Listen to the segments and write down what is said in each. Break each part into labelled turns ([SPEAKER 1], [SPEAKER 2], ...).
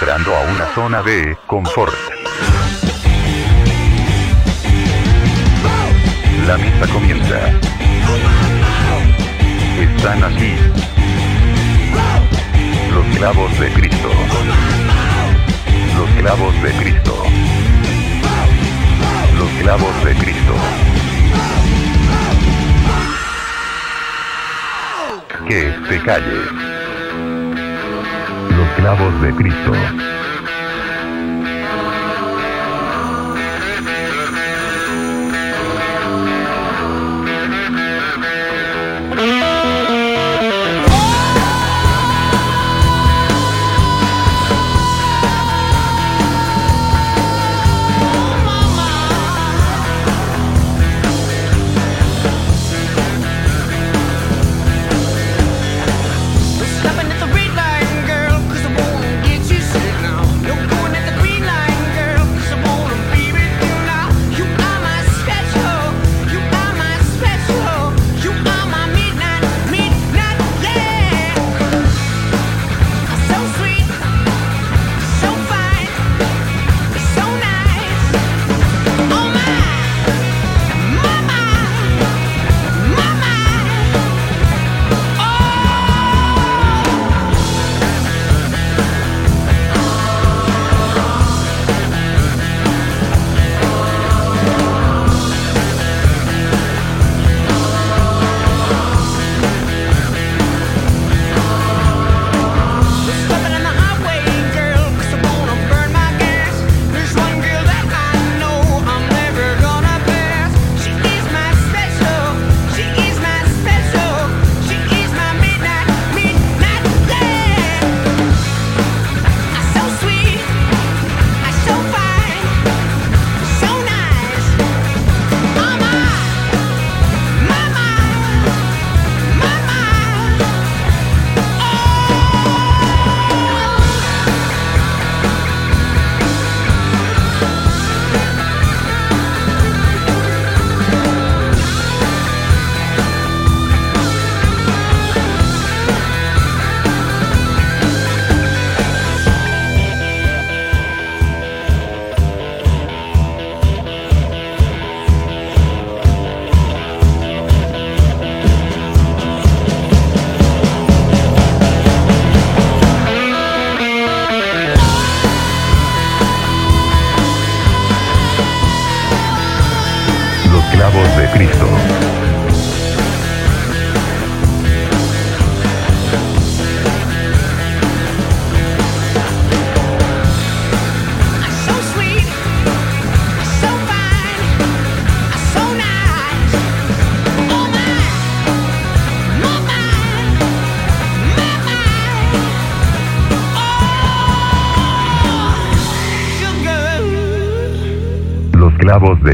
[SPEAKER 1] entrando a una zona de confort. La misa comienza. Están aquí. Los clavos de Cristo. Los clavos de Cristo. Los clavos de Cristo. Que se calle. Los clavos de Cristo.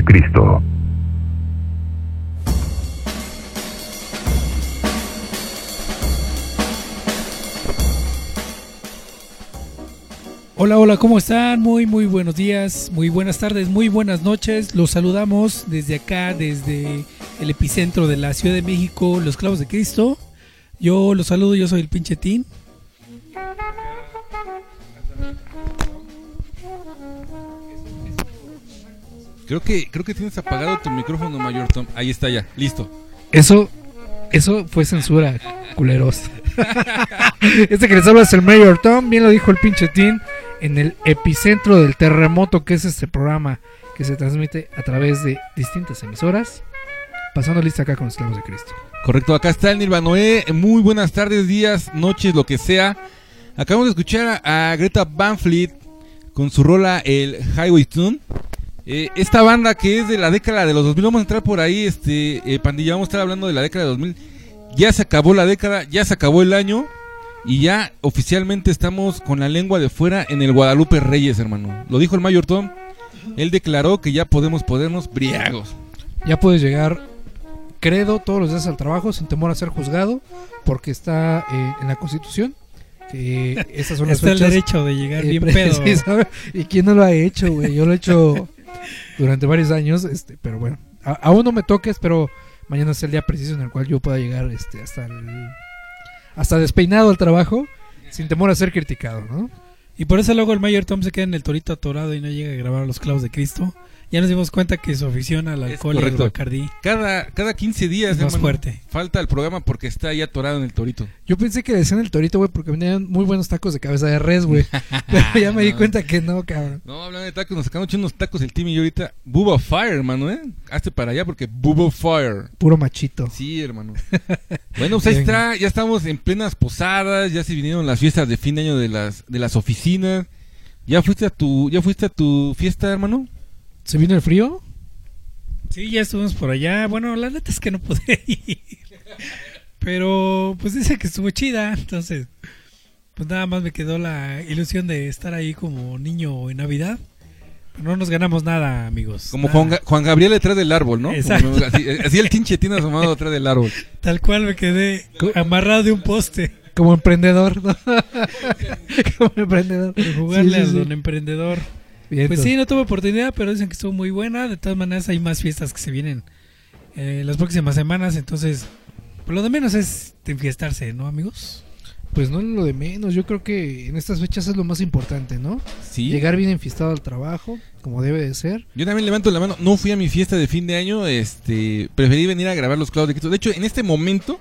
[SPEAKER 1] Clavos de Cristo.
[SPEAKER 2] Hola, hola, ¿cómo están? Muy, muy buenos días, muy buenas tardes, muy buenas noches. Los saludamos desde acá, desde el epicentro de la Ciudad de México, Los Clavos de Cristo. Yo los saludo, yo soy el pinche Tin.
[SPEAKER 3] Creo que, creo que tienes apagado tu micrófono, Mayor Tom. Ahí está ya, listo.
[SPEAKER 2] Eso, eso fue censura, culeros. este que les habla es el Mayor Tom, bien lo dijo el pinche Tin, en el epicentro del terremoto que es este programa que se transmite a través de distintas emisoras. Pasando lista acá con los Clavos de Cristo.
[SPEAKER 3] Correcto, acá está el Nirvanoé. Muy buenas tardes, días, noches, lo que sea. Acabamos de escuchar a, a Greta Van Fleet con su rola el Highway Tune. Eh, esta banda que es de la década de los 2000, vamos a entrar por ahí, este, eh, pandilla, vamos a estar hablando de la década de 2000. Ya se acabó la década, ya se acabó el año y ya oficialmente estamos con la lengua de fuera en el Guadalupe Reyes, hermano. Lo dijo el Mayor Tom, él declaró que ya podemos ponernos briagos.
[SPEAKER 2] Ya puedes llegar credo todos los días al trabajo sin temor a ser juzgado porque está eh, en la Constitución que esas son las
[SPEAKER 4] Está el derecho de llegar
[SPEAKER 2] eh,
[SPEAKER 4] bien pedo.
[SPEAKER 2] ¿Y quién no lo ha hecho, güey? Yo lo he hecho durante varios años, este, pero bueno, aún no me toques, pero mañana es el día preciso en el cual yo pueda llegar este, hasta el, hasta despeinado al trabajo, sin temor a ser criticado, ¿no?
[SPEAKER 4] Y por eso luego el Mayor Tom se queda en el torito atorado y no llega a grabar los clavos de Cristo. Ya nos dimos cuenta que su afición al
[SPEAKER 3] Es
[SPEAKER 4] alcohol y al. Bacardí
[SPEAKER 3] Cada, cada 15 días,
[SPEAKER 4] es más
[SPEAKER 3] hermano,
[SPEAKER 4] fuerte.
[SPEAKER 3] falta el programa porque está ahí atorado en el torito.
[SPEAKER 2] Yo pensé que decían el torito, güey, porque venían muy buenos tacos de cabeza de res, güey. Pero ya me di cuenta que no, cabrón.
[SPEAKER 3] No, hablando de tacos, nos sacamos unos tacos el team y yo ahorita. Bubba Fire, hermano, ¿eh? Hazte para allá porque Bubba Fire.
[SPEAKER 2] Puro machito.
[SPEAKER 3] Sí, hermano. Bueno, pues ahí está, ya estamos en plenas posadas, ya se vinieron las fiestas de fin de año de las, de las oficinas. ¿Ya fuiste a tu, ya fuiste a tu fiesta, hermano?
[SPEAKER 2] ¿Se vino el frío?
[SPEAKER 4] Sí, ya estuvimos por allá. Bueno, la neta es que no pude ir. Pero pues dice que estuvo chida. Entonces, pues nada más me quedó la ilusión de estar ahí como niño en Navidad. No nos ganamos nada, amigos.
[SPEAKER 3] Como
[SPEAKER 4] Nada.
[SPEAKER 3] Juan, Juan Gabriel detrás del árbol, ¿no?
[SPEAKER 4] Exacto.
[SPEAKER 3] Como- así, así el tinche tiene asomado detrás del árbol.
[SPEAKER 4] Tal cual me quedé amarrado de un poste.
[SPEAKER 2] Como emprendedor, ¿no? Como emprendedor.
[SPEAKER 4] De jugarle
[SPEAKER 2] Sí, sí.
[SPEAKER 4] don emprendedor.
[SPEAKER 2] Bien,
[SPEAKER 4] Pues
[SPEAKER 2] entonces.
[SPEAKER 4] sí, no tuve oportunidad, pero dicen que estuvo muy buena. De todas maneras, hay más fiestas que se vienen eh, las próximas semanas. Entonces, lo de menos es enfiestarse, ¿no, amigos?
[SPEAKER 2] Pues no es lo de menos. Yo creo que en estas fechas es lo más importante, ¿no?
[SPEAKER 3] Sí.
[SPEAKER 2] Llegar bien enfiestado al trabajo, como debe de ser.
[SPEAKER 3] Yo también levanto la mano. No fui a mi fiesta de fin de año. Este, preferí venir a grabar los clavos de Cristo. De hecho, en este momento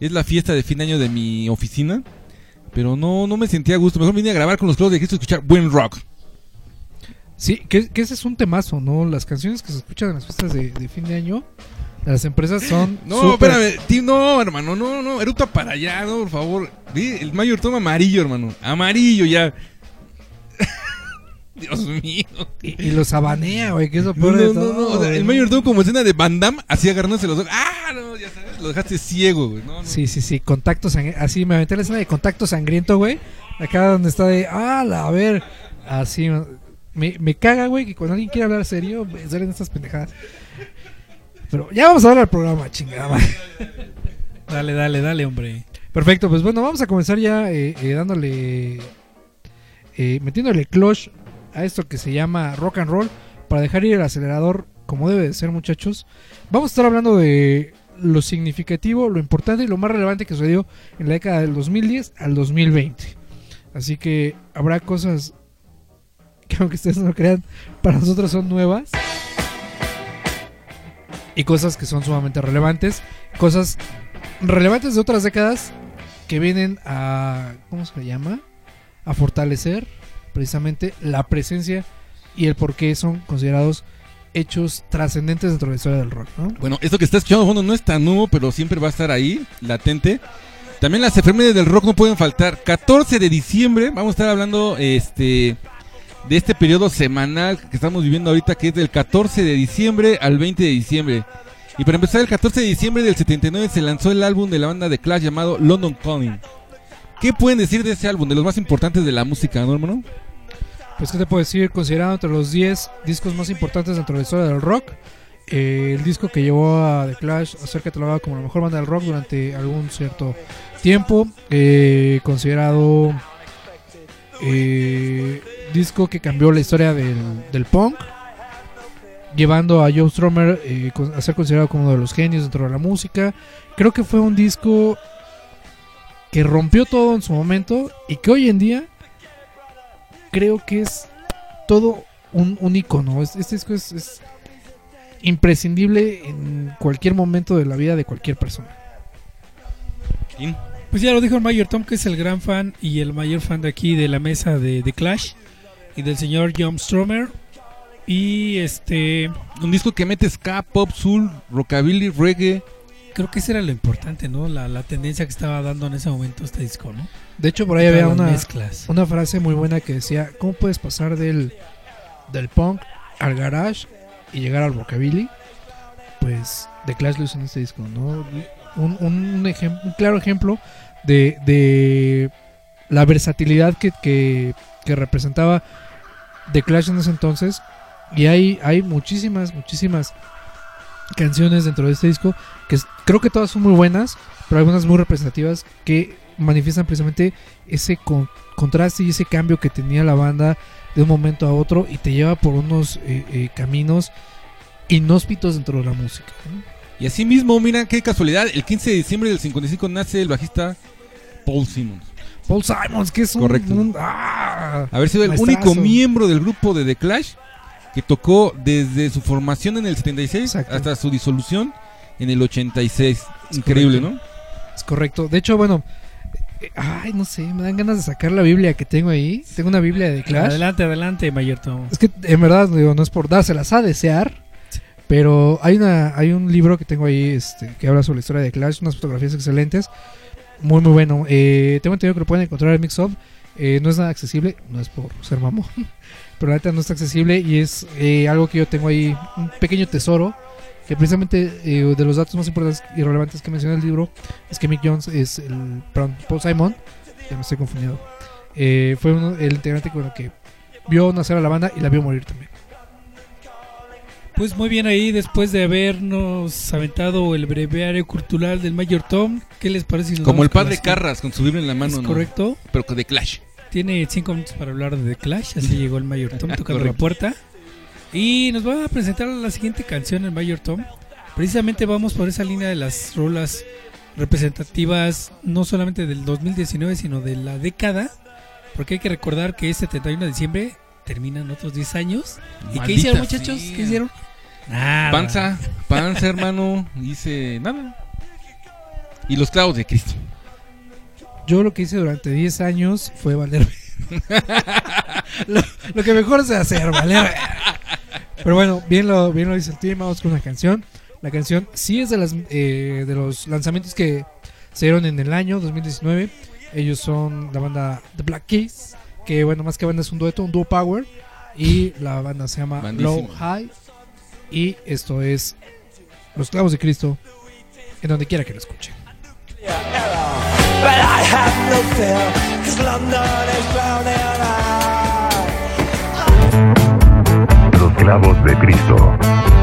[SPEAKER 3] es la fiesta de fin de año de mi oficina. Pero no, no me sentía a gusto. Mejor vine a grabar con los clavos de Cristo y escuchar buen rock.
[SPEAKER 2] Sí, que, que ese es un temazo, ¿no? Las canciones que se escuchan en las fiestas de, de fin de año las empresas son.
[SPEAKER 3] No,
[SPEAKER 2] súper-
[SPEAKER 3] espérame, tío, no, hermano, no, no, eruta para allá, no, por favor. El mayor toma amarillo, hermano. Amarillo ya. Dios mío.
[SPEAKER 2] Y, y los abanea, güey, que es lo
[SPEAKER 3] No, no, no, o sea, el como escena de Van Damme, así agarrándose los ojos. Ah, no, ya sabes, lo dejaste ciego, güey. No, no.
[SPEAKER 2] Sí, sí, sí, contacto sangriento. Así me aventé la escena de contacto sangriento, güey. Acá donde está de, ah, a ver. Así, me, me caga, güey, que cuando alguien quiere hablar serio, me salen estas pendejadas. Pero ya vamos a ver al programa, chingada.
[SPEAKER 4] Dale, dale, dale, hombre.
[SPEAKER 2] Perfecto, pues bueno, vamos a comenzar ya eh, eh, dándole, eh, metiéndole clutch a esto que se llama rock and roll para dejar ir el acelerador como debe de ser, muchachos. Vamos a estar hablando de lo significativo, lo importante y lo más relevante que sucedió en la década del 2010 al 2020. Así que habrá cosas que aunque ustedes no lo crean, para nosotros son nuevas. Y cosas que son sumamente relevantes. Cosas relevantes de otras décadas que vienen a ¿cómo se llama? a fortalecer precisamente la presencia y el por qué son considerados hechos trascendentes dentro de la historia del rock, ¿no?
[SPEAKER 3] Bueno, esto que está escuchando fondo no es tan nuevo, pero siempre va a estar ahí, latente. También las efemérides del rock no pueden faltar. 14 de diciembre, vamos a estar hablando este de este periodo semanal que estamos viviendo ahorita, que es del 14 de diciembre al 20 de diciembre. Y para empezar, el 14 de diciembre del 79 se lanzó el álbum de la banda de Clash llamado London Calling. ¿Qué pueden decir de ese álbum? De los más importantes de la música, ¿no, hermano?
[SPEAKER 2] Pues qué te puedo decir, considerado entre los 10 discos más importantes dentro de la historia del rock, eh, el disco que llevó a The Clash a ser catalogado como la mejor banda del rock durante algún cierto tiempo, eh, considerado eh, disco que cambió la historia del, punk, llevando a Joe Strummer eh, a ser considerado como uno de los genios dentro de la música. Creo que fue un disco que rompió todo en su momento y que hoy en día creo que es todo un, icono. Es- Este disco es, es imprescindible en cualquier momento de la vida de cualquier persona.
[SPEAKER 4] Pues ya lo dijo el Mayor Tom, que es el gran fan y el mayor fan de aquí de la mesa de, de Clash y del señor John Stromer. Y este,
[SPEAKER 3] Un disco que mete ska, pop, soul, rockabilly, reggae.
[SPEAKER 4] creo que ese era lo importante, ¿no? La, la tendencia que estaba dando en ese momento este disco, ¿no?
[SPEAKER 2] De hecho, por ahí había una,
[SPEAKER 4] mezclas.
[SPEAKER 2] una frase muy buena que decía, ¿cómo puedes pasar del, del punk al garage y llegar al rockabilly? Pues The Clash lo hizo en este disco, ¿no? Un, un, un claro ejemplo de, de la versatilidad que, que, representaba The Clash en ese entonces. Y hay, hay muchísimas, muchísimas canciones dentro de este disco que creo que todas son muy buenas, pero algunas muy representativas que manifiestan precisamente ese con- contraste y ese cambio que tenía la banda de un momento a otro y te lleva por unos eh, eh, caminos inhóspitos dentro de la música.
[SPEAKER 3] Y así mismo, mira qué casualidad, el 15 de diciembre del 55 nace el bajista Paul Simmons.
[SPEAKER 2] Paul Simons, que es un...
[SPEAKER 3] Correcto.
[SPEAKER 2] un- ¡ah!
[SPEAKER 3] Haber sido el
[SPEAKER 2] Maestrazo.
[SPEAKER 3] único miembro del grupo de The Clash que tocó desde su formación en el 76
[SPEAKER 2] Exacto.
[SPEAKER 3] hasta su disolución en el 86. Increíble,
[SPEAKER 2] correcto.
[SPEAKER 3] ¿no?
[SPEAKER 2] Es correcto. De hecho, bueno... eh, Ay, no sé, me dan ganas de sacar la Biblia que tengo ahí. Tengo una Biblia de Clash.
[SPEAKER 4] Adelante, adelante, Mayor Tom.
[SPEAKER 2] Es que en verdad digo, no es por dárselas a desear, pero hay una hay un libro que tengo ahí este, que habla sobre la historia de Clash, unas fotografías excelentes, muy muy bueno. Eh, tengo entendido que lo pueden encontrar en Mixup, eh, no es nada accesible, no es por ser mamón, pero la neta no está accesible y es eh, algo que yo tengo ahí, un pequeño tesoro. Que precisamente eh, de los datos más importantes y relevantes que menciona el libro es que Mick Jones es el. Perdón, Paul Simon, ya me estoy confundido. eh, fue uno- el integrante con el que vio nacer a la banda y la vio morir también.
[SPEAKER 4] Pues muy bien ahí, después de habernos aventado el breviario cultural del Mayor Tom, ¿qué les parece? si
[SPEAKER 3] Como el padre Carras con su Biblia en la
[SPEAKER 4] Es
[SPEAKER 3] mano, ¿no?
[SPEAKER 4] correcto.
[SPEAKER 3] Pero de Clash.
[SPEAKER 4] Tiene cinco minutos para hablar de The Clash, así llegó el Mayor Tom tocando la puerta. Y nos va a presentar la siguiente canción, el Mayor Tom. Precisamente vamos por esa línea de las rolas representativas, no solamente del 2019, sino de la década. Porque hay que recordar que este 31 de diciembre terminan otros 10 años. ¿Y qué hicieron, muchachos?
[SPEAKER 3] sea.
[SPEAKER 4] ¿Qué hicieron? Nada.
[SPEAKER 3] Panza, panza, hermano. Dice nada. Y los clavos de Cristo.
[SPEAKER 2] Yo lo que hice durante 10 años fue valer. lo, lo que mejor sé hacer, valer. Pero bueno, bien lo, bien lo dice el team. Vamos con una canción. La canción sí es de, las, eh, de los lanzamientos que se dieron en el año 2019. Ellos son la banda The Black Keys. Que bueno, más que banda es un dueto, un duo power. Y la banda se llama
[SPEAKER 3] Bandísimo.
[SPEAKER 2] Low High. Y esto es Los Clavos de Cristo. En donde quiera que lo escuchen.
[SPEAKER 1] Los clavos de Cristo.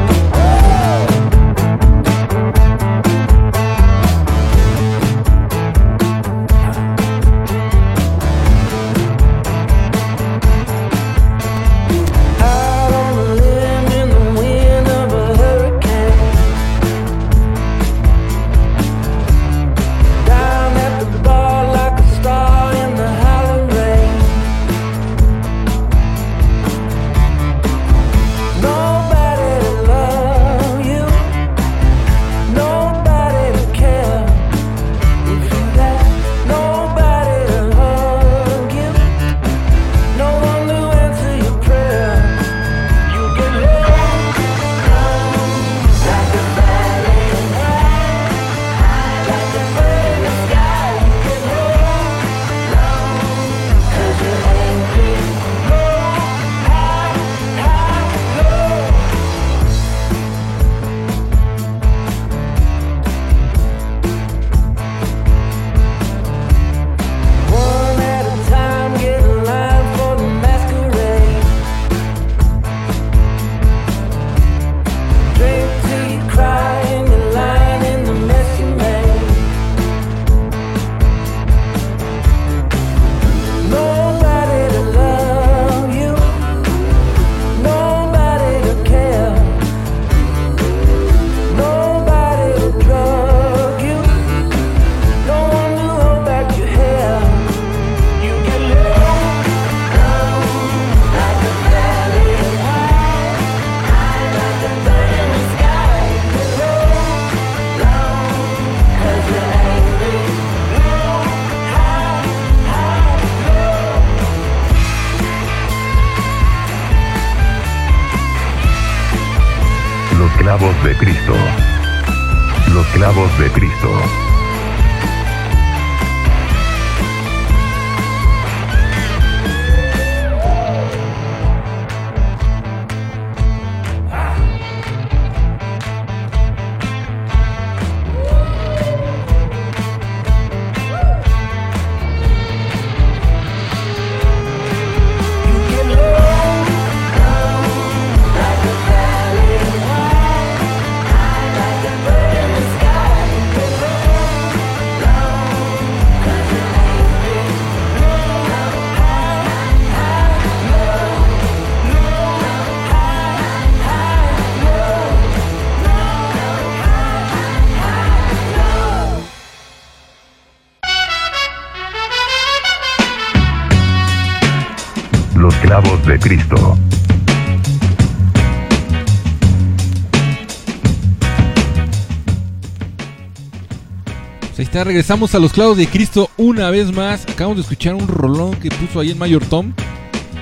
[SPEAKER 3] Regresamos a los clavos de Cristo una vez más. Acabamos de escuchar un rolón que puso ahí en Mayor Tom.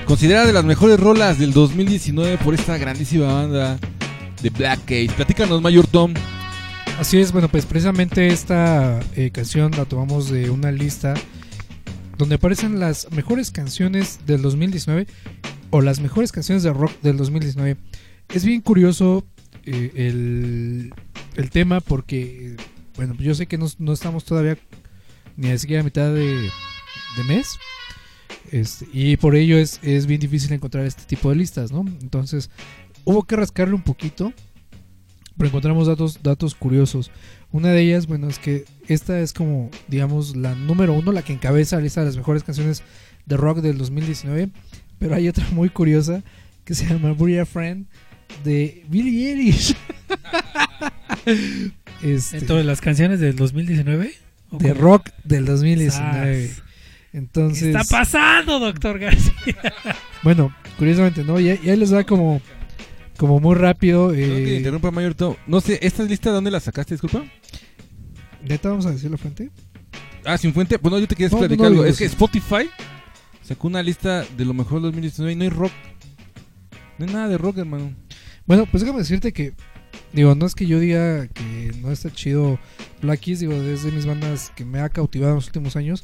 [SPEAKER 3] Considerada de las mejores rolas del 2019 por esta grandísima banda de Black Case. Platícanos, Mayor Tom.
[SPEAKER 2] Así es, bueno, pues precisamente esta eh, canción la tomamos de una lista donde aparecen las mejores canciones del 2019 o las mejores canciones de rock del 2019. Es bien curioso eh, el, el tema porque, bueno, yo sé que no, no estamos todavía ni siquiera a mitad de, mes. Este, y por ello es, es bien difícil encontrar este tipo de listas, ¿no? Entonces, hubo que rascarle un poquito pero encontramos datos, datos curiosos. Una de ellas, bueno, es que esta es como, digamos, la número uno, la que encabeza la lista de las mejores canciones de rock del 2019. Pero hay otra muy curiosa que se llama Bury a Friend de Billie Eilish. Este,
[SPEAKER 4] Dentro de las canciones del 2019. ¿o
[SPEAKER 2] de
[SPEAKER 4] cómo?
[SPEAKER 2] rock del 2019.
[SPEAKER 4] Sas.
[SPEAKER 2] Entonces,
[SPEAKER 4] ¿Qué está pasando, doctor García?
[SPEAKER 2] bueno, curiosamente, ¿no? Y, y ahí les va como, como muy rápido.
[SPEAKER 3] Perdón que
[SPEAKER 2] Eh,
[SPEAKER 3] interrumpa, Mayor Tom. No sé, ¿esta lista dónde la sacaste, disculpa?
[SPEAKER 2] ¿Neta vamos a decir la fuente?
[SPEAKER 3] Ah, sin fuente. Bueno, yo te quería
[SPEAKER 2] No,
[SPEAKER 3] platicar
[SPEAKER 2] no, no
[SPEAKER 3] algo. Es que. Spotify sacó una lista de lo mejor del 2019 y no hay rock. No hay nada de rock, hermano.
[SPEAKER 2] Bueno, pues déjame decirte que, digo, no es que yo diga que no está chido Black Keys, digo, es de mis bandas que me ha cautivado en los últimos años,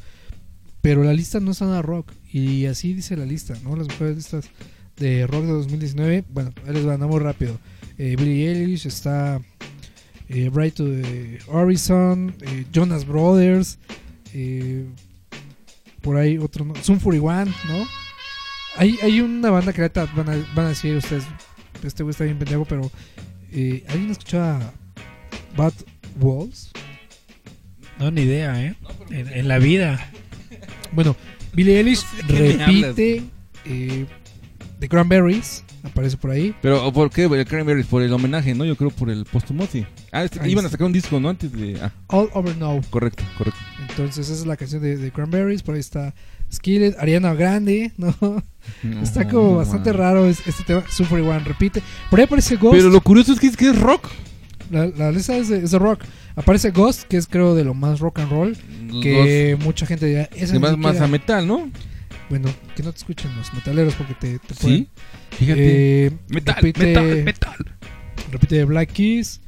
[SPEAKER 2] pero la lista no es nada rock, y así dice la lista, ¿no? Las mejores listas de rock de 2019, bueno, ahí les muy rápido. Eh, Billie Eilish, está eh, Bright to the Horizon, eh, Jonas Brothers, eh, por ahí otro, ¿no? Zoom 41, ¿no? Hay, hay una banda que van a, van a decir ustedes, este güey está bien pendejo, pero eh, ¿alguien escuchaba Bad Walls?
[SPEAKER 4] No, ni idea, ¿eh? En, en la vida.
[SPEAKER 2] Bueno, Billie Eilish
[SPEAKER 3] qué me
[SPEAKER 2] repite eh, The Cranberries, aparece por ahí.
[SPEAKER 3] Pero ¿por qué? El Cranberries, por el homenaje, ¿no? Yo creo por el póstumo, sí. Ah, este- iban a sacar un disco, ¿no? Antes de... Ah,
[SPEAKER 2] All Over Now.
[SPEAKER 3] correcto, correcto.
[SPEAKER 2] Entonces, esa es la canción de, de Cranberries. Por ahí está Skillet, Ariana Grande, ¿no? Está como bastante
[SPEAKER 3] man.
[SPEAKER 2] raro es- este tema. Zoom 41 repite. Por ahí aparece Ghost.
[SPEAKER 3] Pero lo curioso es que es, que es rock.
[SPEAKER 2] La, la lista es de, es de rock. Aparece Ghost, que es creo de lo más rock and roll. Que mucha gente dirá, esa
[SPEAKER 3] más
[SPEAKER 2] siquiera-
[SPEAKER 3] a metal, ¿no?
[SPEAKER 2] Bueno, que no te escuchen los metaleros porque te, te
[SPEAKER 3] Sí.
[SPEAKER 2] pueden-
[SPEAKER 3] Fíjate.
[SPEAKER 2] Eh,
[SPEAKER 3] metal,
[SPEAKER 2] repite,
[SPEAKER 3] metal, metal.
[SPEAKER 2] repite Black Keys.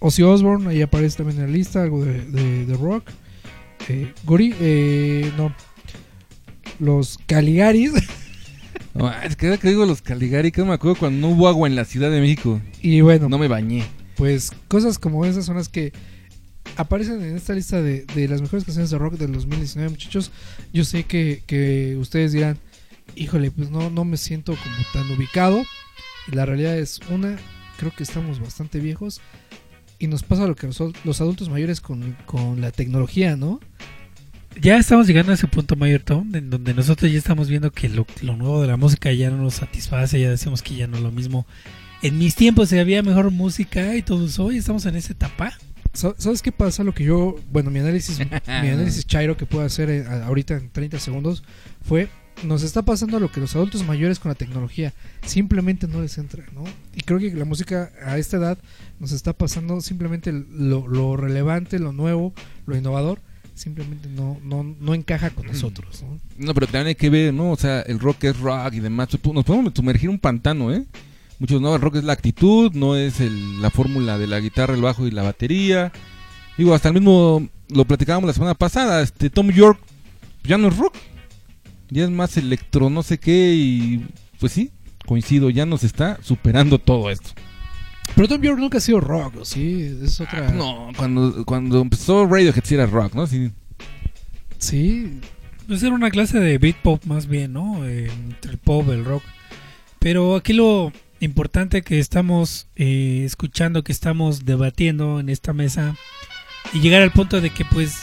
[SPEAKER 2] Ozzy Osbourne, ahí aparece también en la lista, algo de, de- de rock. Eh, Gori, eh, no. Los Caligaris.
[SPEAKER 3] No, es que que digo los Caligari, que no me acuerdo cuando no hubo agua en la Ciudad de México.
[SPEAKER 2] y bueno,
[SPEAKER 3] No me bañé.
[SPEAKER 2] pues cosas como esas son las que aparecen en esta lista de, de las mejores canciones de rock del 2019, muchachos. Yo sé que, que ustedes dirán, híjole, pues no, no me siento como tan ubicado. Y la realidad es, una, creo que estamos bastante viejos. Y nos pasa lo que los, los adultos mayores con, con la tecnología, ¿no?
[SPEAKER 4] Ya estamos llegando a ese punto, Mayor Tom, en donde nosotros ya estamos viendo que lo, lo nuevo de la música ya no nos satisface, ya decimos que ya no es lo mismo. En mis tiempos había mejor música y todo eso, hoy estamos en esa etapa.
[SPEAKER 2] Sa- ¿Sabes qué pasa? Lo que yo, bueno, mi análisis, mi análisis chairo que puedo hacer eh, ahorita en 30 segundos fue, nos está pasando lo que los adultos mayores con la tecnología simplemente no les entra, ¿no? Y creo que la música a esta edad nos está pasando simplemente lo, lo relevante, lo nuevo, lo innovador, simplemente no, no, no encaja con nosotros, ¿no?
[SPEAKER 3] No, pero también hay que ver, ¿no? O sea, el rock es rock y demás. Nos podemos sumergir un pantano, ¿eh? Muchos no, el rock es la actitud, no es el- la fórmula de la guitarra, el bajo y la batería. Digo, hasta el mismo, lo platicábamos la semana pasada, este Tom York ya no es rock, ya es más electro, no sé qué, y pues sí, coincido, ya nos está superando todo esto.
[SPEAKER 2] Pero Tom York nunca ha sido rock, ¿o ¿sí? Es otra...
[SPEAKER 3] Ah, no, cuando, cuando empezó Radiohead sí era rock, ¿no? Sí.
[SPEAKER 2] Sí,
[SPEAKER 4] Pues era una clase de beat pop más bien, ¿no? Eh, entre el pop, el rock. Pero aquí lo importante que estamos eh, escuchando, que estamos debatiendo en esta mesa y llegar al punto de que pues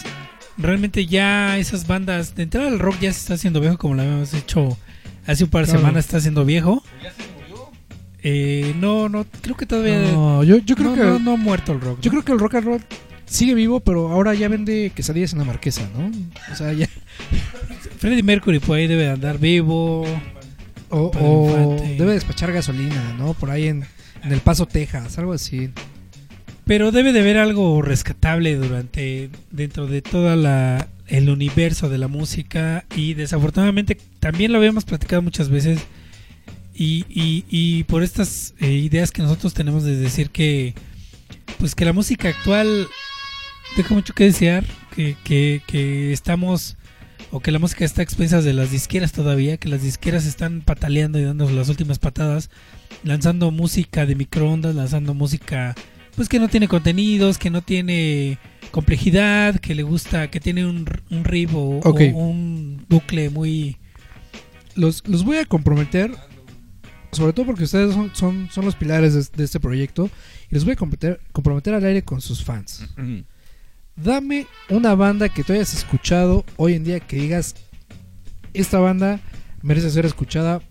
[SPEAKER 4] realmente ya esas bandas, de entrada el rock ya se está haciendo viejo como lo habíamos hecho hace un par de
[SPEAKER 2] Claro.
[SPEAKER 4] semanas, está haciendo viejo. Eh, no, no, creo que todavía...
[SPEAKER 2] no, yo, yo creo
[SPEAKER 4] no,
[SPEAKER 2] que...
[SPEAKER 4] no, no ha muerto el rock.
[SPEAKER 2] Yo creo que el rock and roll sigue vivo, pero ahora ya vende quesadillas en la marquesa, ¿no? O sea, ya.
[SPEAKER 4] Freddie Mercury por ahí debe de andar vivo.
[SPEAKER 2] O, debe despachar gasolina, ¿no? Por ahí en, en El Paso, Texas, algo así.
[SPEAKER 4] Pero debe de haber algo rescatable durante dentro de toda la el universo de la música y desafortunadamente también lo habíamos platicado muchas veces y, y, y por estas eh, ideas que nosotros tenemos de decir que pues que la música actual deja mucho que desear que, que, que estamos o que la música está a expensas de las disqueras todavía que las disqueras están pataleando y dando las últimas patadas lanzando música de microondas lanzando música pues que no tiene contenidos, que no tiene complejidad, que le gusta, que tiene un, un o,
[SPEAKER 2] Ok.
[SPEAKER 4] o un bucle muy...
[SPEAKER 2] Los, los voy a comprometer, sobre todo porque ustedes son, son, los pilares de, este proyecto, y los voy a comprometer, al aire con sus fans. Dame una banda que tú hayas escuchado hoy en día que digas, esta banda merece ser escuchada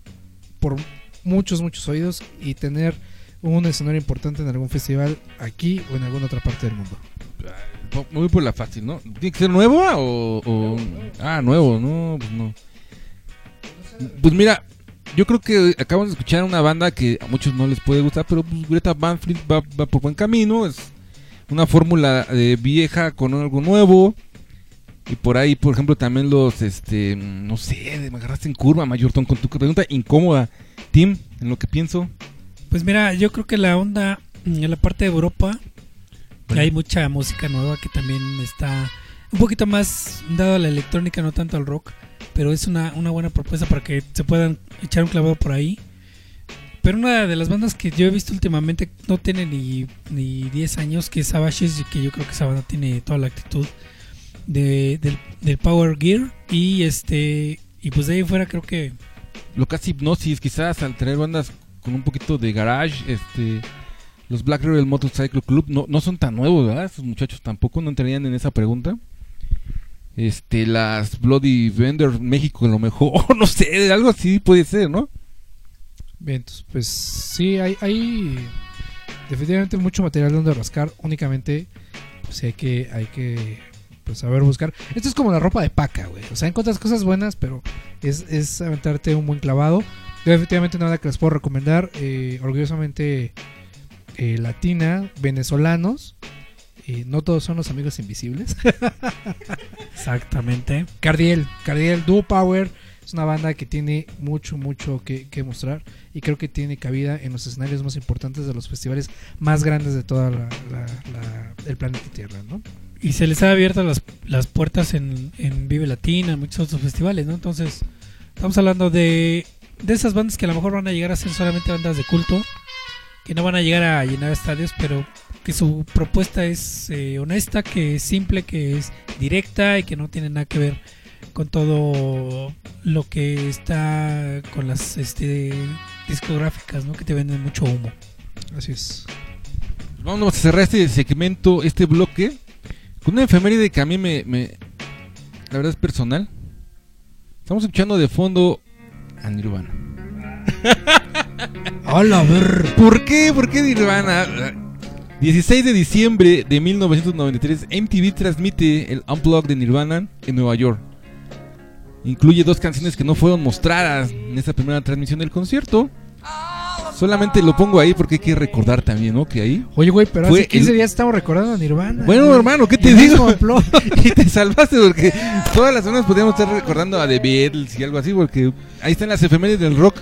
[SPEAKER 2] por muchos, muchos oídos y tener un escenario importante en algún festival aquí o en alguna otra parte del mundo.
[SPEAKER 3] Muy por la fácil, ¿no? ¿Tiene que ser nuevo o, o- Ah, nuevo, no, pues no. Pues mira, yo creo que acabamos de escuchar una banda que a muchos no les puede gustar, pero pues Greta Van Fleet va, va por buen camino. Es una fórmula eh, vieja con algo nuevo. Y por ahí, por ejemplo, también los, este, no sé, me agarraste en curva, Mayorton, con tu pregunta incómoda. Tim, en lo que pienso.
[SPEAKER 4] Pues mira, yo creo que la onda mm, en la parte de Europa, que hay mucha música nueva que también está un poquito más dado a la electrónica, no tanto al rock, pero es una, una buena propuesta para que se puedan echar un clavado por ahí. Pero una de las bandas que yo he visto últimamente no tiene ni, ni 10 años, que es Savages, que yo creo que esa banda tiene toda la actitud de, del, del Power Gear. Y este y pues de ahí fuera creo que
[SPEAKER 3] lo casi hipnosis, quizás al tener bandas con un poquito de garage, este los Black Rebel Motorcycle Club no, no son tan nuevos, ¿verdad? Esos muchachos tampoco no entrarían en esa pregunta. Este, las Bloody Vendor México lo mejor, no sé, algo así puede ser, ¿no?
[SPEAKER 2] Bien, entonces, pues sí, hay, hay definitivamente mucho material donde rascar. Únicamente, pues hay que, hay que pues, saber buscar. Esto es como la ropa de paca, güey. O sea, encuentras cosas buenas, pero es, es aventarte un buen clavado. Yo definitivamente nada que les puedo recomendar. eh, orgullosamente eh, latina, venezolanos. Eh, no todos son los amigos invisibles.
[SPEAKER 4] exactamente.
[SPEAKER 2] Cardiel, Cardiel, Duo Power es una banda que tiene mucho, mucho que, que mostrar y creo que tiene cabida en los escenarios más importantes de los festivales más grandes de toda la, la- la- el planeta Tierra, ¿no?
[SPEAKER 4] Y se les ha abierto las, las puertas en, en Vive Latina, en muchos otros festivales, ¿no? Entonces, estamos hablando de, de esas bandas que a lo mejor van a llegar a ser solamente bandas de culto, que no van a llegar a llenar estadios, pero que su propuesta es eh, honesta, que es simple, que es directa y que no tiene nada que ver con todo lo que está con las este, discográficas, ¿no? Que te venden mucho humo.
[SPEAKER 2] Así es.
[SPEAKER 3] Vamos a cerrar este segmento, este bloque, con una efeméride que a mí me, me- la verdad es personal. Estamos escuchando de fondo a Nirvana.
[SPEAKER 2] ¡Hola, ver!
[SPEAKER 3] ¿Por qué? ¿Por qué Nirvana? 16 de diciembre de 1993, MTV transmite el Unplugged de Nirvana en Nueva York. Incluye dos canciones que no fueron mostradas en esa primera transmisión del concierto. Solamente lo pongo ahí porque hay que recordar también, ¿no? Que ahí.
[SPEAKER 2] Oye, güey, pero hace 15
[SPEAKER 3] el-
[SPEAKER 2] días estamos recordando a Nirvana.
[SPEAKER 3] Bueno,
[SPEAKER 2] güey.
[SPEAKER 3] hermano, ¿qué te digo? y te salvaste porque todas las semanas podríamos estar recordando a The Beatles y algo así porque ahí están las efemérides del rock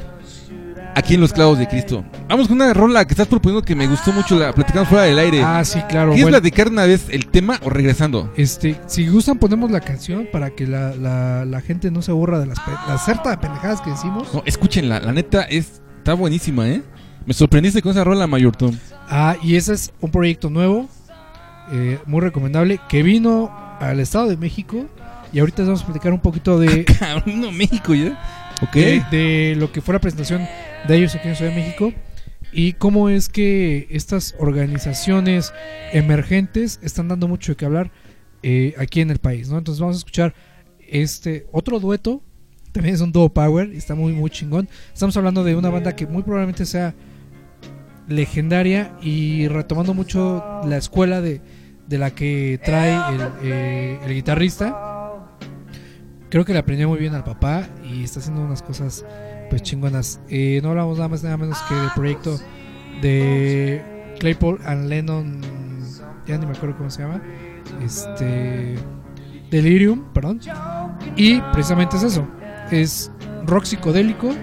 [SPEAKER 3] aquí en Los Clavos de Cristo. Vamos con una rola que estás proponiendo que me gustó mucho, la platicamos fuera del aire.
[SPEAKER 2] Ah, sí, claro.
[SPEAKER 3] ¿Quieres
[SPEAKER 2] bueno.
[SPEAKER 3] platicar una vez el tema o regresando?
[SPEAKER 2] Este, si gustan ponemos la canción para que la, la, la gente no se aburra de las, la certa de pendejadas que decimos.
[SPEAKER 3] No, escúchenla, la neta es, está buenísima, ¿eh? Me sorprendiste con esa rola, Mayor Tom.
[SPEAKER 2] Ah, y ese es un proyecto nuevo, eh, muy recomendable, que vino al Estado de México. Y ahorita vamos a platicar un poquito de,
[SPEAKER 3] Cabrón, no, México ya. Ok.
[SPEAKER 2] de, de lo que fue la presentación de ellos aquí en Ciudad de México. Y cómo es que estas organizaciones emergentes están dando mucho de qué hablar eh, aquí en el país, ¿no? Entonces vamos a escuchar este otro dueto. También es un duo power está muy, muy chingón. Estamos hablando de una banda que muy probablemente sea legendaria y retomando mucho la escuela de, de la que trae el, eh, el guitarrista. Creo que le aprendió muy bien al papá y está haciendo unas cosas
[SPEAKER 5] pues chingonas. Eh, no hablamos nada más nada menos que del proyecto de Claypool and Lennon, ya ni me acuerdo cómo se llama, este Delirium, perdón. Y precisamente es eso, es rock psicodélico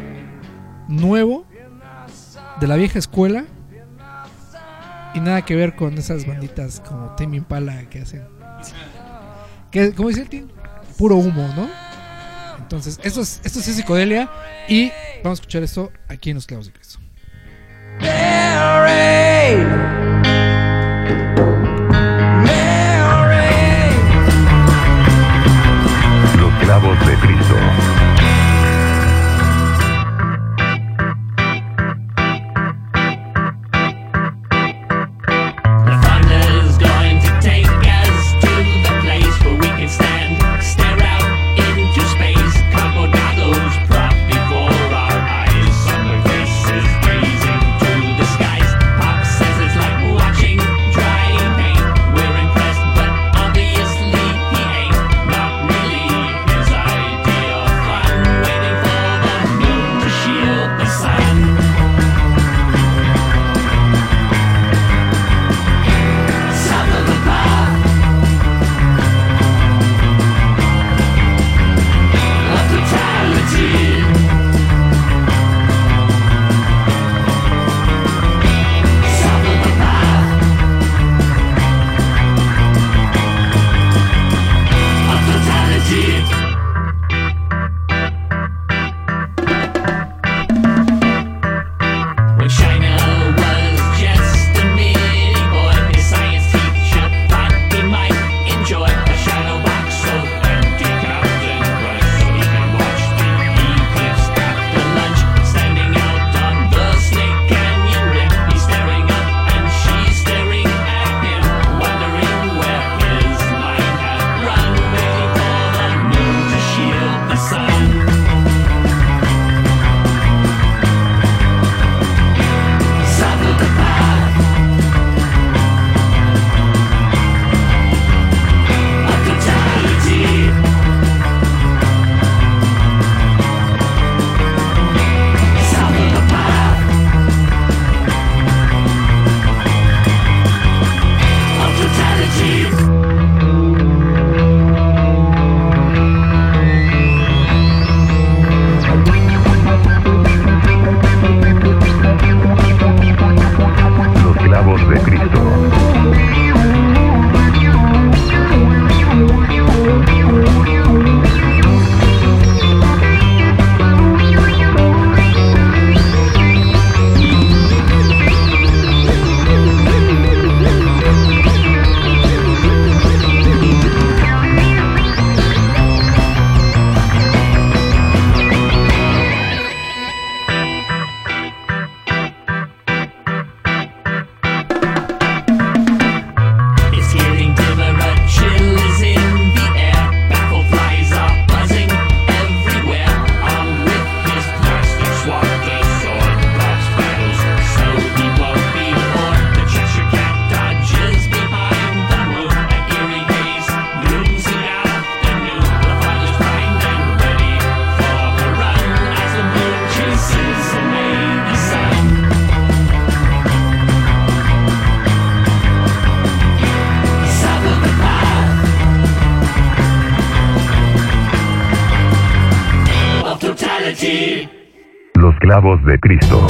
[SPEAKER 5] nuevo de la vieja escuela y nada que ver con esas banditas como Tame Impala que hacen que como dice el Tim, puro humo, ¿no? Entonces, esto es, esto es psicodelia y vamos a escuchar esto aquí en Los Clavos de Cristo.
[SPEAKER 6] Los clavos de Cristo.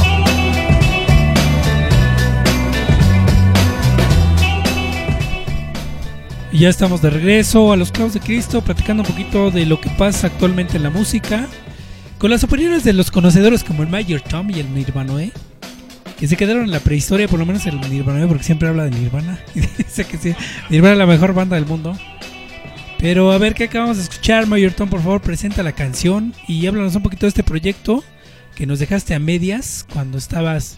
[SPEAKER 4] Y ya estamos de regreso a los clavos de Cristo, platicando un poquito de lo que pasa actualmente en la música, con las opiniones de los conocedores como el Mayor Tom y el Nirvanoe, que se quedaron en la prehistoria, por lo menos el Nirvanoe, porque siempre habla de Nirvana. Y dice que sí, Nirvana es la mejor banda del mundo. Pero a ver qué acabamos de escuchar, Mayor Tom, por favor, presenta la canción y háblanos un poquito de este proyecto que nos dejaste a medias cuando estabas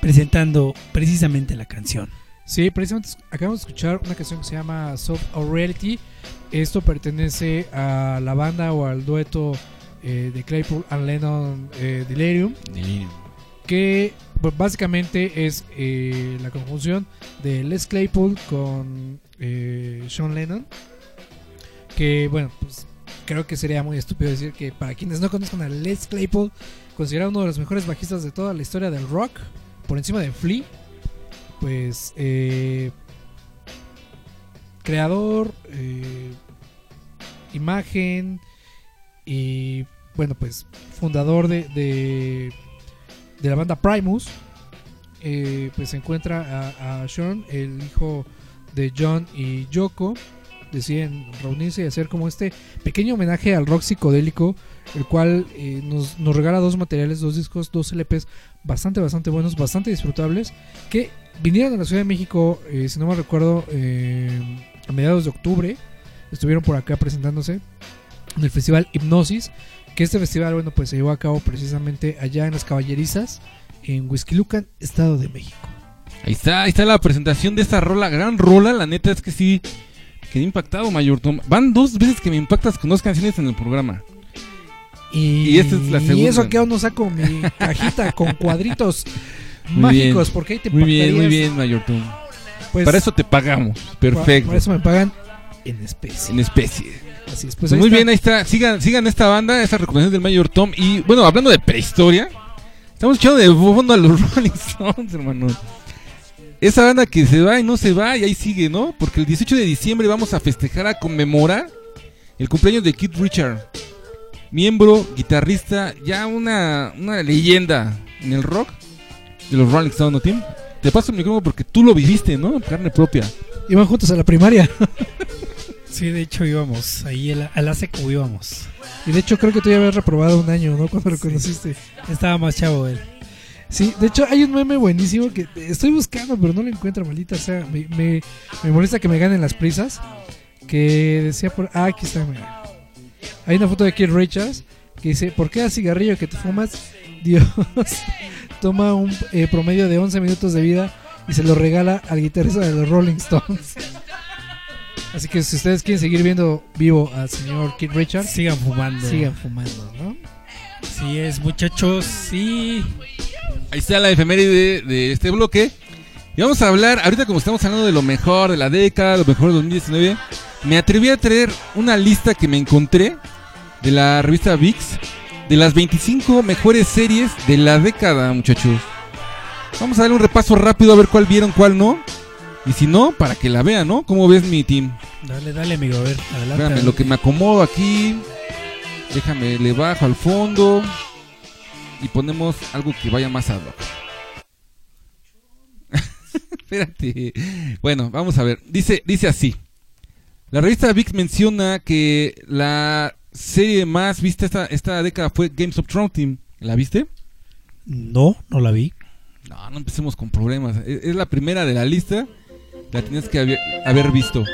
[SPEAKER 4] presentando precisamente la canción.
[SPEAKER 5] Sí, precisamente acabamos de escuchar una canción que se llama Soft or Reality. Esto pertenece a la banda o al dueto eh, de Claypool and Lennon eh, Delirium, que pues, básicamente es eh, la conjunción de Les Claypool con eh, Sean Lennon. Que bueno, pues creo que sería muy estúpido decir que para quienes no conozcan a Les Claypool,
[SPEAKER 2] considerado uno de los mejores bajistas de toda la historia del rock, por encima de Flea. Pues, eh, creador, eh, imagen y, bueno, pues, fundador de, de, la banda Primus. Eh, pues se encuentra a, a Sean, el hijo de John y Yoko. Deciden reunirse y hacer como este pequeño homenaje al rock psicodélico, el cual eh, nos, nos regala dos materiales, dos discos, dos LPs bastante, bastante buenos, bastante disfrutables, que vinieron a la Ciudad de México, eh, si no me recuerdo, eh, a mediados de octubre. Estuvieron por acá presentándose en el festival Hipnosis, que este festival, bueno, pues se llevó a cabo precisamente allá en las Caballerizas, en Huizquilucan, Estado de México.
[SPEAKER 3] Ahí está, ahí está la presentación de esta rola, gran rola, la neta es que sí, quedé impactado, Mayor Tom. Van dos veces que me impactas con dos canciones en el programa.
[SPEAKER 2] Y,
[SPEAKER 3] Y esta es la
[SPEAKER 2] Y
[SPEAKER 3] segunda.
[SPEAKER 2] eso que aún no saco mi cajita con cuadritos
[SPEAKER 3] Muy
[SPEAKER 2] mágicos,
[SPEAKER 3] bien,
[SPEAKER 2] porque ahí te
[SPEAKER 3] Muy bien, muy bien, Mayor Tom.
[SPEAKER 2] Pues,
[SPEAKER 3] Para eso te pagamos,
[SPEAKER 2] pa-
[SPEAKER 3] perfecto,
[SPEAKER 2] Para eso me pagan en especie.
[SPEAKER 3] en especie.
[SPEAKER 2] Así es,
[SPEAKER 3] Pues
[SPEAKER 2] pues
[SPEAKER 3] muy
[SPEAKER 2] está.
[SPEAKER 3] bien, ahí está. Sigan, sigan esta banda, esa recomendación del Mayor Tom. Y bueno, hablando de prehistoria, estamos echando de fondo a los Rolling Stones, hermano. Esa banda que se va y no se va y ahí sigue, ¿no? Porque el 18 de diciembre vamos a festejar, a conmemorar el cumpleaños de Keith Richard. Miembro, guitarrista, ya una, una leyenda en el rock de los Rolling Stones, ¿no, Tim? Te paso el micrófono porque tú lo viviste, ¿no? En Carne propia.
[SPEAKER 2] Iban juntos a la primaria.
[SPEAKER 4] Sí, de hecho íbamos ahí al, al ASECO íbamos.
[SPEAKER 2] Y de hecho creo que tú ya habías reprobado un año, ¿no? Cuando lo conociste.
[SPEAKER 4] Estaba más chavo él.
[SPEAKER 2] Sí, de hecho hay un meme buenísimo que estoy buscando, pero no lo encuentro, maldita sea. Me, me, me molesta que me ganen las prisas. Que decía por... Ah, aquí está, mira. Hay una foto de Keith Richards que dice, por cada cigarrillo que te fumas, Dios toma un eh, promedio de 11 minutos de vida y se lo regala al guitarrista de los Rolling Stones. Así que si ustedes quieren seguir viendo vivo al señor Keith Richards,
[SPEAKER 4] Sigan fumando.
[SPEAKER 2] sigan fumando, ¿no?
[SPEAKER 4] Sí es, muchachos, sí.
[SPEAKER 3] Ahí está la efeméride de, de este bloque. Y vamos a hablar, ahorita como estamos hablando de lo mejor de la década, lo mejor de 2019, me atreví a traer una lista que me encontré de la revista VIX de las 25 mejores series de la década, muchachos. Vamos a darle un repaso rápido a ver cuál vieron, cuál no. Y si no, para que la vean, ¿no? ¿Cómo ves mi team?
[SPEAKER 4] Dale, dale, amigo, a ver, adelante.
[SPEAKER 3] Espérame, lo que me acomodo aquí. Déjame, le bajo al fondo. Y ponemos algo que vaya más ad hoc. Espérate. Bueno, vamos a ver. Dice, dice así. La revista VIX menciona que la serie más vista esta, esta década fue Games of Thrones Team. ¿La viste?
[SPEAKER 4] No, no la vi.
[SPEAKER 3] No, no empecemos con problemas. Es, es la primera de la lista. La tienes que haber, haber visto.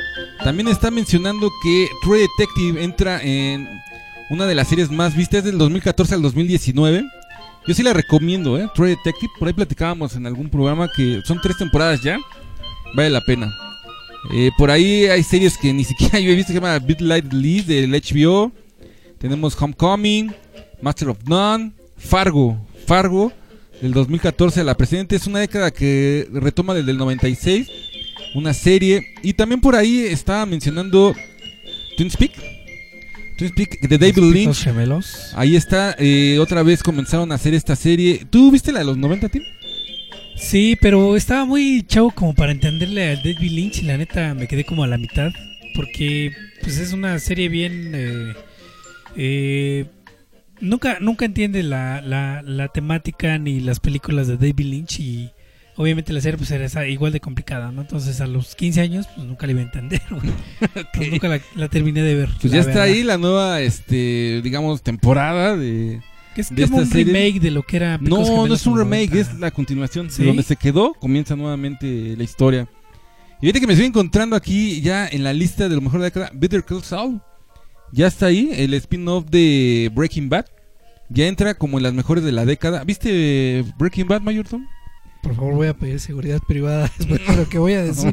[SPEAKER 3] También está mencionando que True Detective entra en una de las series más vistas del 2014 al 2019. Yo sí la recomiendo, ¿eh? True Detective. Por ahí platicábamos en algún programa que son tres temporadas ya. Vale la pena. Eh, por ahí hay series que ni siquiera yo he visto. que Se llama Bit Light Lead del HBO. Tenemos Homecoming, Master of None, Fargo. Fargo del 2014 a la presente. Es una década que retoma desde el 96. Una serie. Y también por ahí estaba mencionando Twin Peak. Twin de David
[SPEAKER 4] Los
[SPEAKER 3] Lynch.
[SPEAKER 4] gemelos.
[SPEAKER 3] Ahí está. eh, otra vez comenzaron a hacer esta serie. ¿Tú viste la de los 90, Tim?
[SPEAKER 4] Sí, pero estaba muy chavo como para entenderle al David Lynch y la neta me quedé como a la mitad porque pues es una serie bien eh, eh, nunca nunca entiende la, la, la temática ni las películas de David Lynch y obviamente la serie pues era igual de complicada, ¿no? Entonces a los 15 años pues nunca la iba a entender, güey. Entonces, nunca la, la terminé de ver.
[SPEAKER 3] Pues ya está ahí la nueva, este, digamos, temporada de...
[SPEAKER 4] Que es
[SPEAKER 3] de
[SPEAKER 4] un
[SPEAKER 3] serie.
[SPEAKER 4] remake de lo que era Picos
[SPEAKER 3] No, no es un remake,
[SPEAKER 4] 90.
[SPEAKER 3] es la continuación.
[SPEAKER 4] ¿Sí?
[SPEAKER 3] De donde se quedó, comienza nuevamente la historia. Y fíjate que me estoy encontrando aquí ya en la lista de lo mejor de la década, Better Call Saul. Ya está ahí, el spin-off de Breaking Bad. Ya entra como en las mejores de la década. ¿Viste Breaking Bad, Mayorton?
[SPEAKER 2] Por favor, voy a pedir seguridad privada después de lo que voy a decir.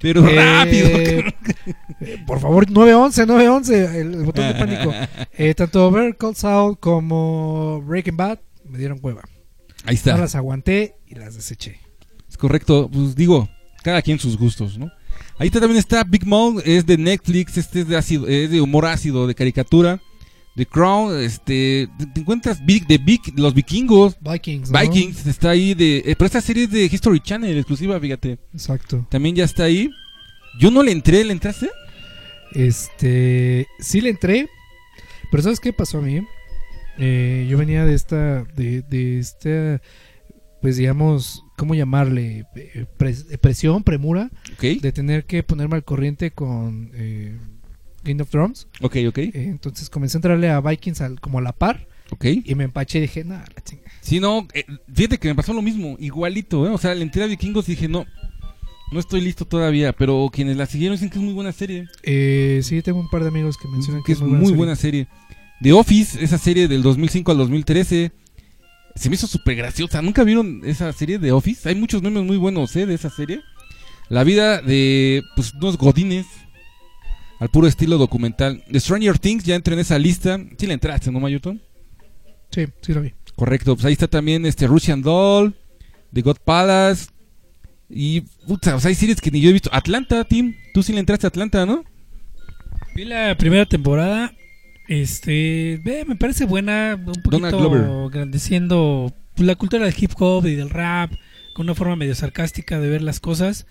[SPEAKER 3] Pero
[SPEAKER 2] Eh,
[SPEAKER 3] rápido.
[SPEAKER 2] eh, por favor, 911, 911, el, el botón de pánico. Eh, tanto Better Call Saul como Breaking Bad me dieron cueva.
[SPEAKER 3] Ahí está.
[SPEAKER 2] No las aguanté y las deseché.
[SPEAKER 3] Es correcto, pues digo, cada quien sus gustos, ¿no? Ahí está- también está Big Mouth, es de Netflix, este es de ácido, es de humor ácido, de caricatura, The Crown, este, te, encuentras Big, de Big, los vikingos,
[SPEAKER 2] Vikings. ¿no?
[SPEAKER 3] Vikings, está ahí de, eh, pero esta serie es de History Channel exclusiva, fíjate,
[SPEAKER 2] Exacto.
[SPEAKER 3] también ya está ahí. Yo no le entré, ¿le entraste?
[SPEAKER 2] Este, sí le entré, pero ¿sabes qué pasó a mí? Eh, yo venía de esta, de, de esta, pues digamos, ¿cómo llamarle? Eh, pres- presión, premura,
[SPEAKER 3] Ok,
[SPEAKER 2] de tener que ponerme al corriente con eh, Game of Thrones.
[SPEAKER 3] ok, ok,
[SPEAKER 2] Eh, entonces comencé a entrarle a Vikings al- como a la par
[SPEAKER 3] ok.
[SPEAKER 2] y me empaché y dije, nada, la chinga.
[SPEAKER 3] Sí, no, eh, fíjate que me pasó lo mismo, igualito, ¿eh? O sea, le entré a Vikingos y dije, no, no estoy listo todavía, pero quienes la siguieron dicen que es muy buena serie.
[SPEAKER 2] Eh, sí, tengo un par de amigos que mencionan
[SPEAKER 3] que es muy buena, serie. The Office, esa serie del 2005 al 2013, se me hizo súper graciosa. ¿Nunca vieron esa serie de Office? Hay muchos memes muy buenos ¿eh? de esa serie. La vida de pues, unos godines, al puro estilo documental. The Stranger Things ya entra en esa lista. Sí le entraste, ¿no, Mayuton?
[SPEAKER 2] Sí, sí lo vi.
[SPEAKER 3] Correcto, pues ahí está también este Russian Doll, The God Palace. Y, puta, o sea, hay series que ni yo he visto. Atlanta, Tim, tú sí le entraste a Atlanta, ¿no?
[SPEAKER 4] Vi la primera temporada. Este, ve, me parece buena, un poquito
[SPEAKER 3] Glover.
[SPEAKER 4] engrandeciendo la cultura del hip hop y del rap, con una forma medio sarcástica de ver las cosas,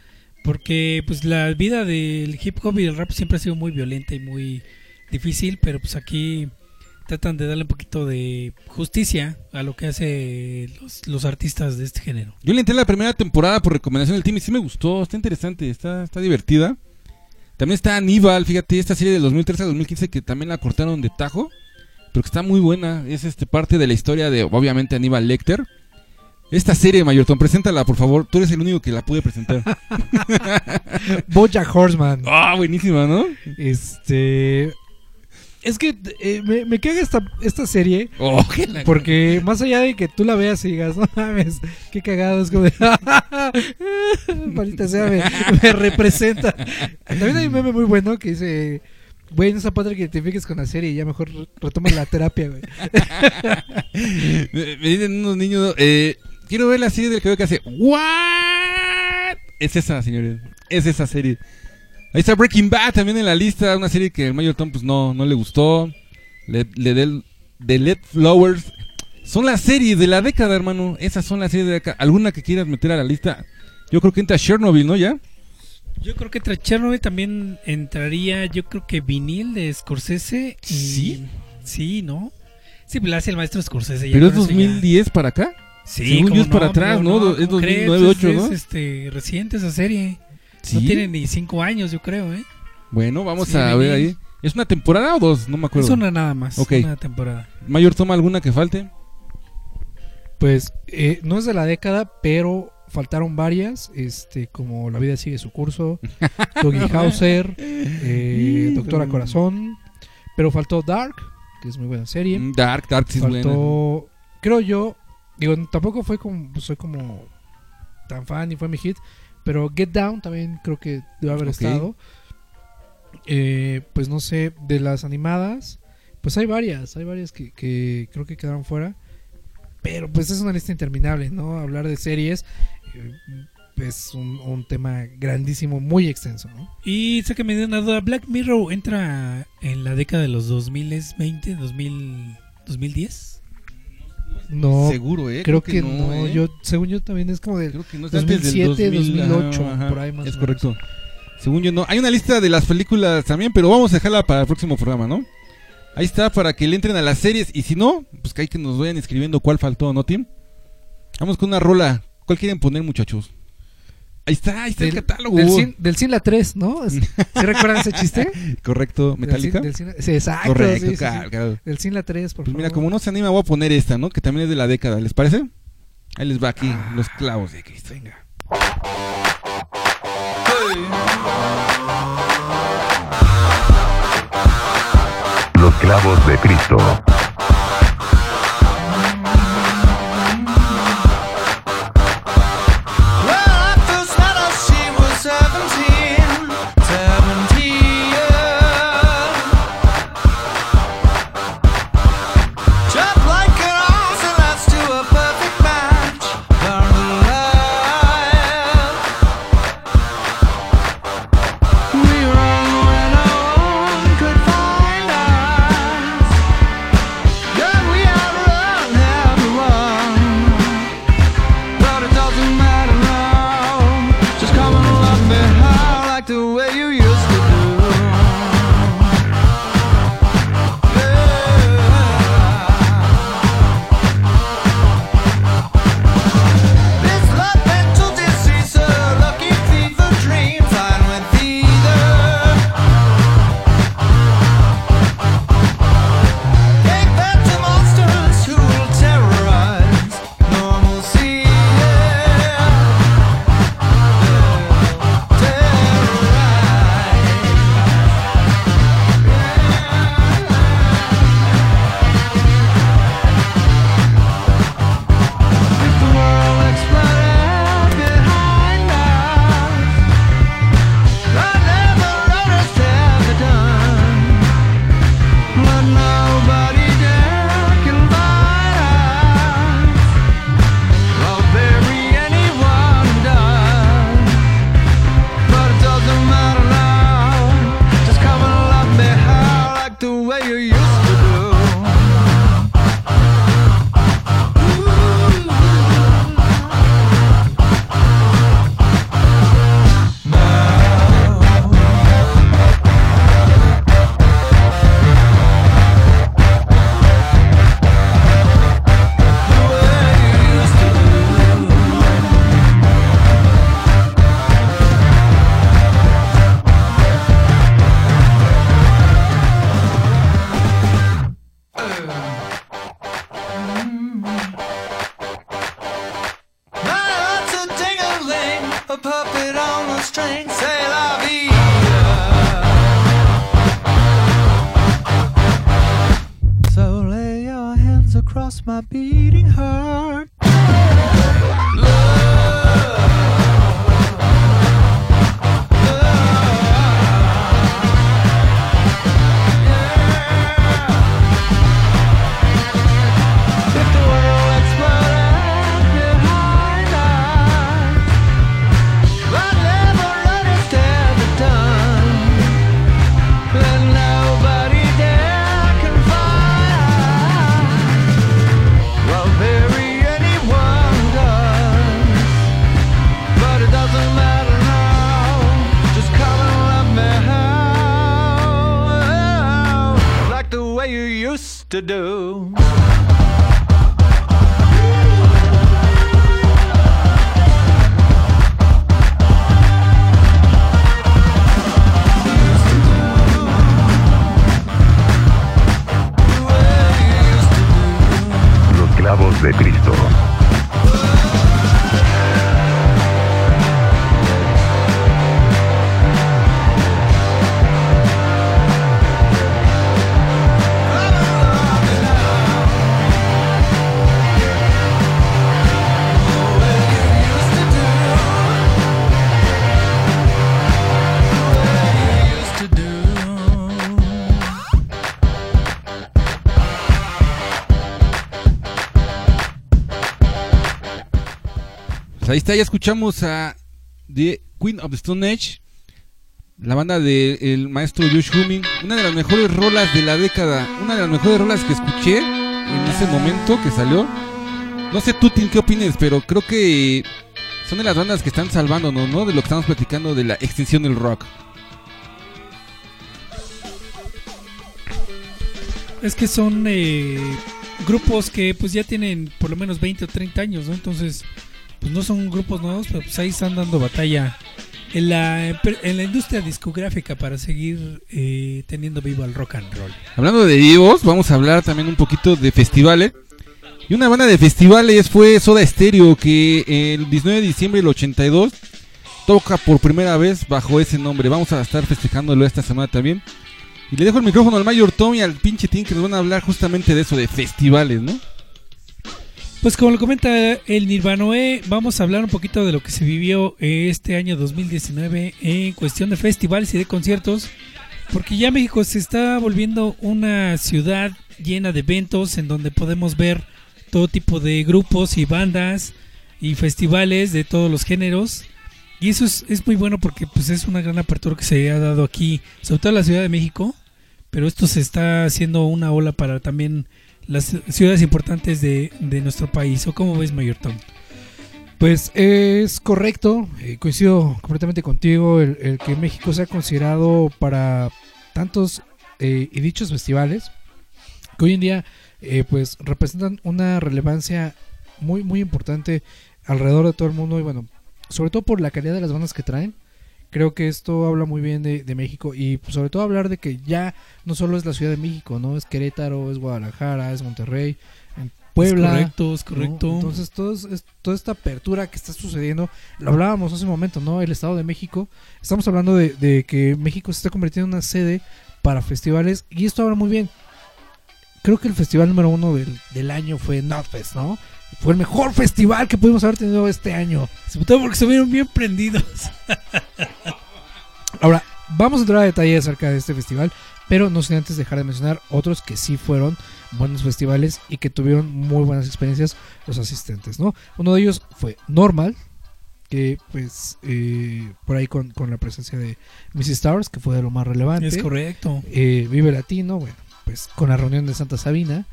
[SPEAKER 4] porque pues la vida del hip hop y del rap siempre ha sido muy violenta y muy difícil, pero pues aquí tratan de darle un poquito de justicia a lo que hace los, artistas de este género.
[SPEAKER 3] Yo le entré la primera temporada por recomendación del team y sí me gustó, está interesante, está, está divertida. También está Aníbal, fíjate, esta serie del 2013 al 2015 que también la cortaron de tajo, pero que está muy buena. Es este parte de la historia de, obviamente, Aníbal Lecter. Esta serie, Mayorton, preséntala, por favor. Tú eres el único que la pude presentar.
[SPEAKER 2] Bojack Horseman.
[SPEAKER 3] Ah, buenísima, ¿no?
[SPEAKER 2] Este. Es que eh, me, me caga esta, esta serie.
[SPEAKER 3] Oh, la-
[SPEAKER 2] Porque más allá de que tú la veas y digas, no mames, qué cagado, es como de. Maldita sea, me, me representa. También hay un meme muy bueno que dice. Güey, no es padre que te identifiques con la serie y ya mejor retomas la terapia, güey.
[SPEAKER 3] me, me dicen unos niños, eh, quiero ver la serie del que hace, ¿what? Es esa, señores, es esa serie. Ahí está Breaking Bad también en la lista, una serie que el Mayor Tom pues no, no le gustó. Le, le del The Led Flowers. Son las series de la década, hermano. Esas son las series de la década. ¿Alguna que quieras meter a la lista? Yo creo que entra Chernobyl, ¿no? ¿Ya?
[SPEAKER 4] Yo creo que entre Chernobyl también entraría, yo creo que vinil de Scorsese. Y...
[SPEAKER 3] ¿Sí?
[SPEAKER 4] Sí, ¿no? Sí, pues la hace el maestro Scorsese. ya
[SPEAKER 3] Pero es
[SPEAKER 4] con eso ya-
[SPEAKER 3] 2010 para acá.
[SPEAKER 4] Sí,
[SPEAKER 3] Según yo es para atrás, ¿no? Es
[SPEAKER 4] ¿Cómo crees?
[SPEAKER 3] 2009, 8,
[SPEAKER 4] Es-
[SPEAKER 3] ¿no?
[SPEAKER 4] Es este, reciente esa serie.
[SPEAKER 3] Sí.
[SPEAKER 4] No tiene ni cinco años, yo creo, ¿eh?
[SPEAKER 3] Bueno, vamos
[SPEAKER 4] Sí,
[SPEAKER 3] a ver ahí. ¿Es una temporada o dos? No me acuerdo.
[SPEAKER 4] Es una nada más,
[SPEAKER 3] Ok.
[SPEAKER 4] una temporada.
[SPEAKER 3] Mayor toma alguna que falte.
[SPEAKER 2] Pues eh, no es de la década, pero faltaron varias, este, como La vida sigue su curso, Doggy Hauser, eh, Doctora Corazón, pero faltó Dark, que es muy buena serie.
[SPEAKER 3] Mm, Dark, Dark sí es buena.
[SPEAKER 2] faltó, creo yo, digo, tampoco fue como, soy como tan fan y fue mi hit, pero Get Down también creo que debe haber estado. Eh, pues no sé, de las animadas, pues hay varias, hay varias que, que creo que quedaron fuera. Pero pues es una lista interminable, ¿no? Hablar de series eh, es un, un tema grandísimo, muy extenso, ¿no?
[SPEAKER 4] Y sé que me dio una duda, Black Mirror entra en la década de los 2020, 2000, 2010.
[SPEAKER 2] No,
[SPEAKER 3] Seguro, ¿eh?
[SPEAKER 2] creo, que, no.
[SPEAKER 3] ¿eh?
[SPEAKER 2] Yo, según yo también es como de
[SPEAKER 3] creo que no es antes del
[SPEAKER 2] 2007,
[SPEAKER 3] 2000,
[SPEAKER 2] 2008,
[SPEAKER 3] ajá,
[SPEAKER 2] por ahí más
[SPEAKER 3] Es
[SPEAKER 2] o
[SPEAKER 3] correcto. Según yo no. Hay una lista de las películas también, pero vamos a dejarla para el próximo programa, ¿no? Ahí está para que le entren a las series y si no, pues que hay que nos vayan escribiendo cuál faltó, ¿no, Tim? Vamos con una rola. ¿Cuál quieren poner, muchachos? Ahí está, ahí está
[SPEAKER 2] Del,
[SPEAKER 3] el catálogo.
[SPEAKER 2] del, cin, del Cinla 3, ¿no? ¿Sí recuerdan ese chiste?
[SPEAKER 3] Correcto, Metallica.
[SPEAKER 2] Del, Cin- del sí, exacto.
[SPEAKER 3] Correcto,
[SPEAKER 2] sí, sí, sí.
[SPEAKER 3] claro, claro.
[SPEAKER 2] Del Cinla 3, por
[SPEAKER 3] Pues
[SPEAKER 2] favor.
[SPEAKER 3] mira, como no se anima, voy a poner esta, ¿no? Que también es de la década, ¿les parece? Ahí les va aquí,
[SPEAKER 2] Ah.
[SPEAKER 3] los clavos de Cristo. Venga.
[SPEAKER 1] Los clavos de Cristo.
[SPEAKER 3] Pues ahí está, ya escuchamos a The Queen of the Stone Age, la banda del maestro Josh Humming, una de las mejores rolas de la década, una de las mejores rolas que escuché en ese momento que salió. No sé tú, qué opines, pero creo que son de las bandas que están salvándonos, ¿no? De lo que estamos platicando de la extinción del rock.
[SPEAKER 4] Es que son eh, grupos que pues ya tienen por lo menos 20 o 30 años, ¿no? Entonces, pues no son grupos nuevos, pero pues ahí están dando batalla en la, en la industria discográfica para seguir eh, teniendo vivo el rock and roll.
[SPEAKER 3] Hablando de vivos, vamos a hablar también un poquito de festivales. Y una banda de festivales fue Soda Stereo, que el 19 de diciembre del 82 toca por primera vez bajo ese nombre. Vamos a estar festejándolo esta semana también. Y le dejo el micrófono al Mayor Tom y al pinche Tim que nos van a hablar justamente de eso, de festivales, ¿no?
[SPEAKER 4] Pues como lo comenta el Nirvanoe, vamos a hablar un poquito de lo que se vivió este año 2019 en cuestión de festivales y de conciertos, porque ya México se está volviendo una ciudad llena de eventos en donde podemos ver todo tipo de grupos y bandas y festivales de todos los géneros. Y eso es, muy bueno porque pues es una gran apertura que se ha dado aquí, sobre todo en la Ciudad de México, pero esto se está haciendo una ola para también las ciudades importantes de, de nuestro país. ¿O cómo ves, Mayor Tom?
[SPEAKER 2] Pues es correcto, eh, coincido completamente contigo, el, el que México sea considerado para tantos eh, y dichos festivales que hoy en día eh, pues representan una relevancia muy muy importante alrededor de todo el mundo y bueno, sobre todo por la calidad de las bandas que traen. Creo que esto habla muy bien de, de México y pues, sobre todo hablar de que ya no solo es la Ciudad de México, no es Querétaro, es Guadalajara, es Monterrey, en Puebla.
[SPEAKER 4] Es correcto, es
[SPEAKER 2] ¿no?
[SPEAKER 4] correcto.
[SPEAKER 2] Entonces, todo es- es- toda esta apertura que está sucediendo, lo hablábamos hace un momento, ¿no? El Estado de México. Estamos hablando de, de que México se está convirtiendo en una sede para festivales y esto habla muy bien. Creo que el festival número uno del, del año fue Notfest, ¿no? Fue el mejor festival que pudimos haber tenido este año.
[SPEAKER 4] Sobre todo porque se vieron bien prendidos.
[SPEAKER 2] Ahora, vamos a entrar a detalle acerca de este festival, pero no sin antes dejar de mencionar otros que sí fueron buenos festivales y que tuvieron muy buenas experiencias los asistentes, ¿no? Uno de ellos fue Normal, que pues eh, por ahí con, con la presencia de Mrs. Stars, que fue de lo más relevante.
[SPEAKER 4] Es correcto.
[SPEAKER 2] Eh, Vive Latino, bueno, pues con la reunión de Santa Sabina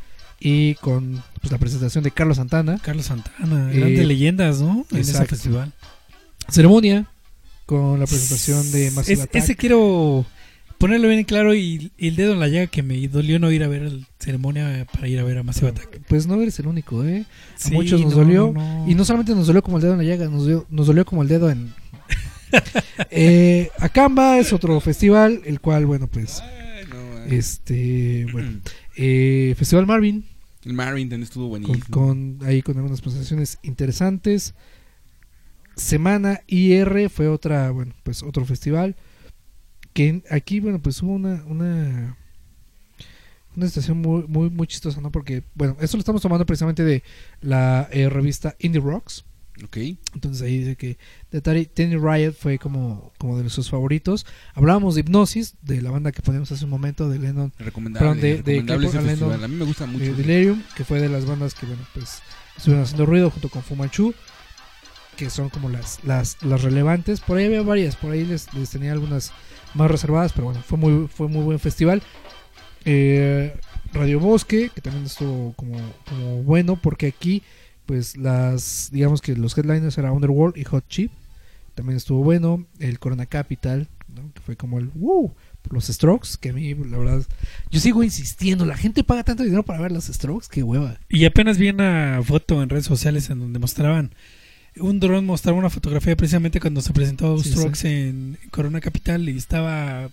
[SPEAKER 2] y con pues, la presentación de Carlos Santana.
[SPEAKER 4] Carlos Santana,
[SPEAKER 2] Eh,
[SPEAKER 4] grandes leyendas, ¿no? En ese festival.
[SPEAKER 2] Ceremonia con la presentación de Massive
[SPEAKER 4] Es-
[SPEAKER 2] Attack.
[SPEAKER 4] ese quiero ponerlo bien claro y, y el dedo en la llaga que me dolió no ir a ver la ceremonia para ir a ver a Massive Attack.
[SPEAKER 2] Pues no eres el único, ¿eh? A
[SPEAKER 4] Sí,
[SPEAKER 2] muchos nos
[SPEAKER 4] no,
[SPEAKER 2] dolió.
[SPEAKER 4] no, no.
[SPEAKER 2] Y no solamente nos dolió como el dedo en la llaga, nos dolió, nos dolió como el dedo en... eh, Acamba es otro festival, el cual, bueno, pues, este, bueno, eh, Festival Marvin,
[SPEAKER 3] El Marvin también estuvo
[SPEAKER 2] con,
[SPEAKER 3] buenísimo.
[SPEAKER 2] con- ahí con algunas presentaciones interesantes. Semana IR fue otra, bueno, pues otro festival. Que aquí, bueno, pues hubo una, una una situación muy, muy, muy chistosa, ¿no? Porque, bueno, esto lo estamos tomando precisamente de la eh, revista Indie Rocks.
[SPEAKER 3] Ok.
[SPEAKER 2] Entonces ahí dice que The Tiny Riot fue como, como de sus favoritos. Hablábamos de Hipnosis, de la banda que ponemos hace un momento, de Lennon
[SPEAKER 3] Recomendable.
[SPEAKER 2] Perdón, de-
[SPEAKER 3] recomendable ese
[SPEAKER 2] Claypool
[SPEAKER 3] festival.
[SPEAKER 2] Lennon,
[SPEAKER 3] A mí me gusta mucho.
[SPEAKER 2] eh, Delirium, que fue de las bandas que, bueno, pues estuvieron haciendo ruido junto con Fumanchu, que son como las, las, las relevantes. Por ahí había varias, por ahí les, les tenía algunas más reservadas, pero bueno, fue muy, fue muy buen festival. Eh, Radio Bosque, que también estuvo como, como bueno, porque aquí, pues las, digamos que los headliners era Underworld y Hot Chip, también estuvo bueno. El Corona Capital, ¿no? que fue como el wow, los Strokes, que a mí, la verdad, yo sigo insistiendo, la gente paga tanto dinero para ver los Strokes, qué hueva.
[SPEAKER 4] Y apenas vi una foto en redes sociales en donde mostraban un dron mostraba una fotografía precisamente cuando se presentó
[SPEAKER 2] Sí,
[SPEAKER 4] Strokes en Corona Capital y estaba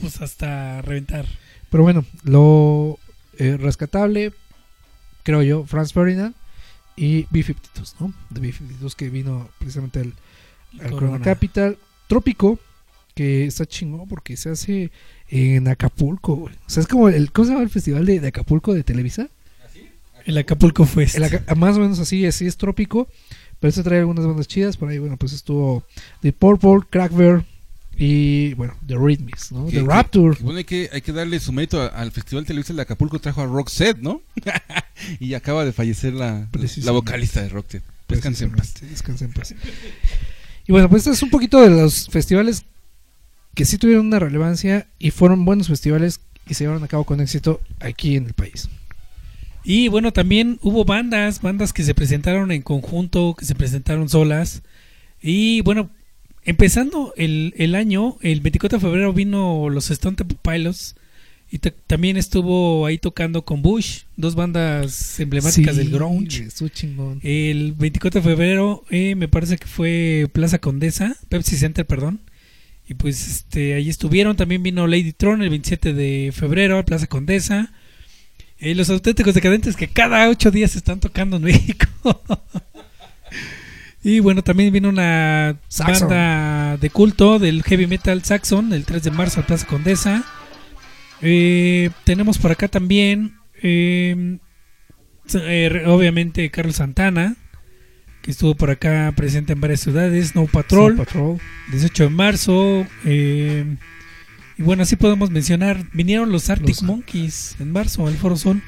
[SPEAKER 4] pues hasta reventar.
[SPEAKER 2] Pero bueno, lo eh, rescatable, creo yo, Franz Ferdinand y B-52, ¿no? De B-52 que vino precisamente al, al Corona
[SPEAKER 4] Corona.
[SPEAKER 2] Capital. Trópico, que está chingón porque se hace en Acapulco, güey. O sea, es como el, ¿cómo se llama el festival de, de Acapulco de Televisa?
[SPEAKER 4] El Acapulco Fest.
[SPEAKER 2] El Aca- más o menos así, así es trópico, pero se trae algunas bandas chidas. Por ahí, bueno, pues estuvo The Purple, Crackbear y, bueno, The Rhythmics, ¿no?
[SPEAKER 3] Que-
[SPEAKER 2] The Rapture.
[SPEAKER 3] que bueno, hay que, hay que darle su mérito al Festival Televisa de Acapulco. Trajo a Roxette, ¿no? y acaba de fallecer la, la vocalista de Roxette. Descanse en paz.
[SPEAKER 2] Precisamente, descanse en paz. Y bueno, pues este es un poquito de los festivales que sí tuvieron una relevancia y fueron buenos festivales y se llevaron a cabo con éxito aquí en el país.
[SPEAKER 4] Y bueno, también hubo bandas, bandas que se presentaron en conjunto, que se presentaron solas. Y bueno, empezando el, el año, el 24 de febrero vino los Stone Temple Pilots. Y ta- también estuvo ahí tocando con Bush, dos bandas emblemáticas
[SPEAKER 2] Sí,
[SPEAKER 4] del grunge. El 24 de febrero eh, me parece que fue Plaza Condesa, Pepsi Center, perdón. Y pues este ahí estuvieron, también vino Lady Tron el 27 de febrero a Plaza Condesa. Eh, los auténticos decadentes que cada ocho días están tocando en México. Y bueno, también vino una
[SPEAKER 2] Saxon.
[SPEAKER 4] banda de culto del heavy metal Saxon el 3 de marzo a Plaza Condesa. Eh, tenemos por acá también, eh, eh, obviamente, Carlos Santana, que estuvo por acá presente en varias ciudades. Snow Patrol,
[SPEAKER 2] Snow Patrol.
[SPEAKER 4] 18 de marzo. eh, y bueno, así podemos mencionar. Vinieron los Arctic
[SPEAKER 2] Los-
[SPEAKER 4] Monkeys en marzo al Foro Sol.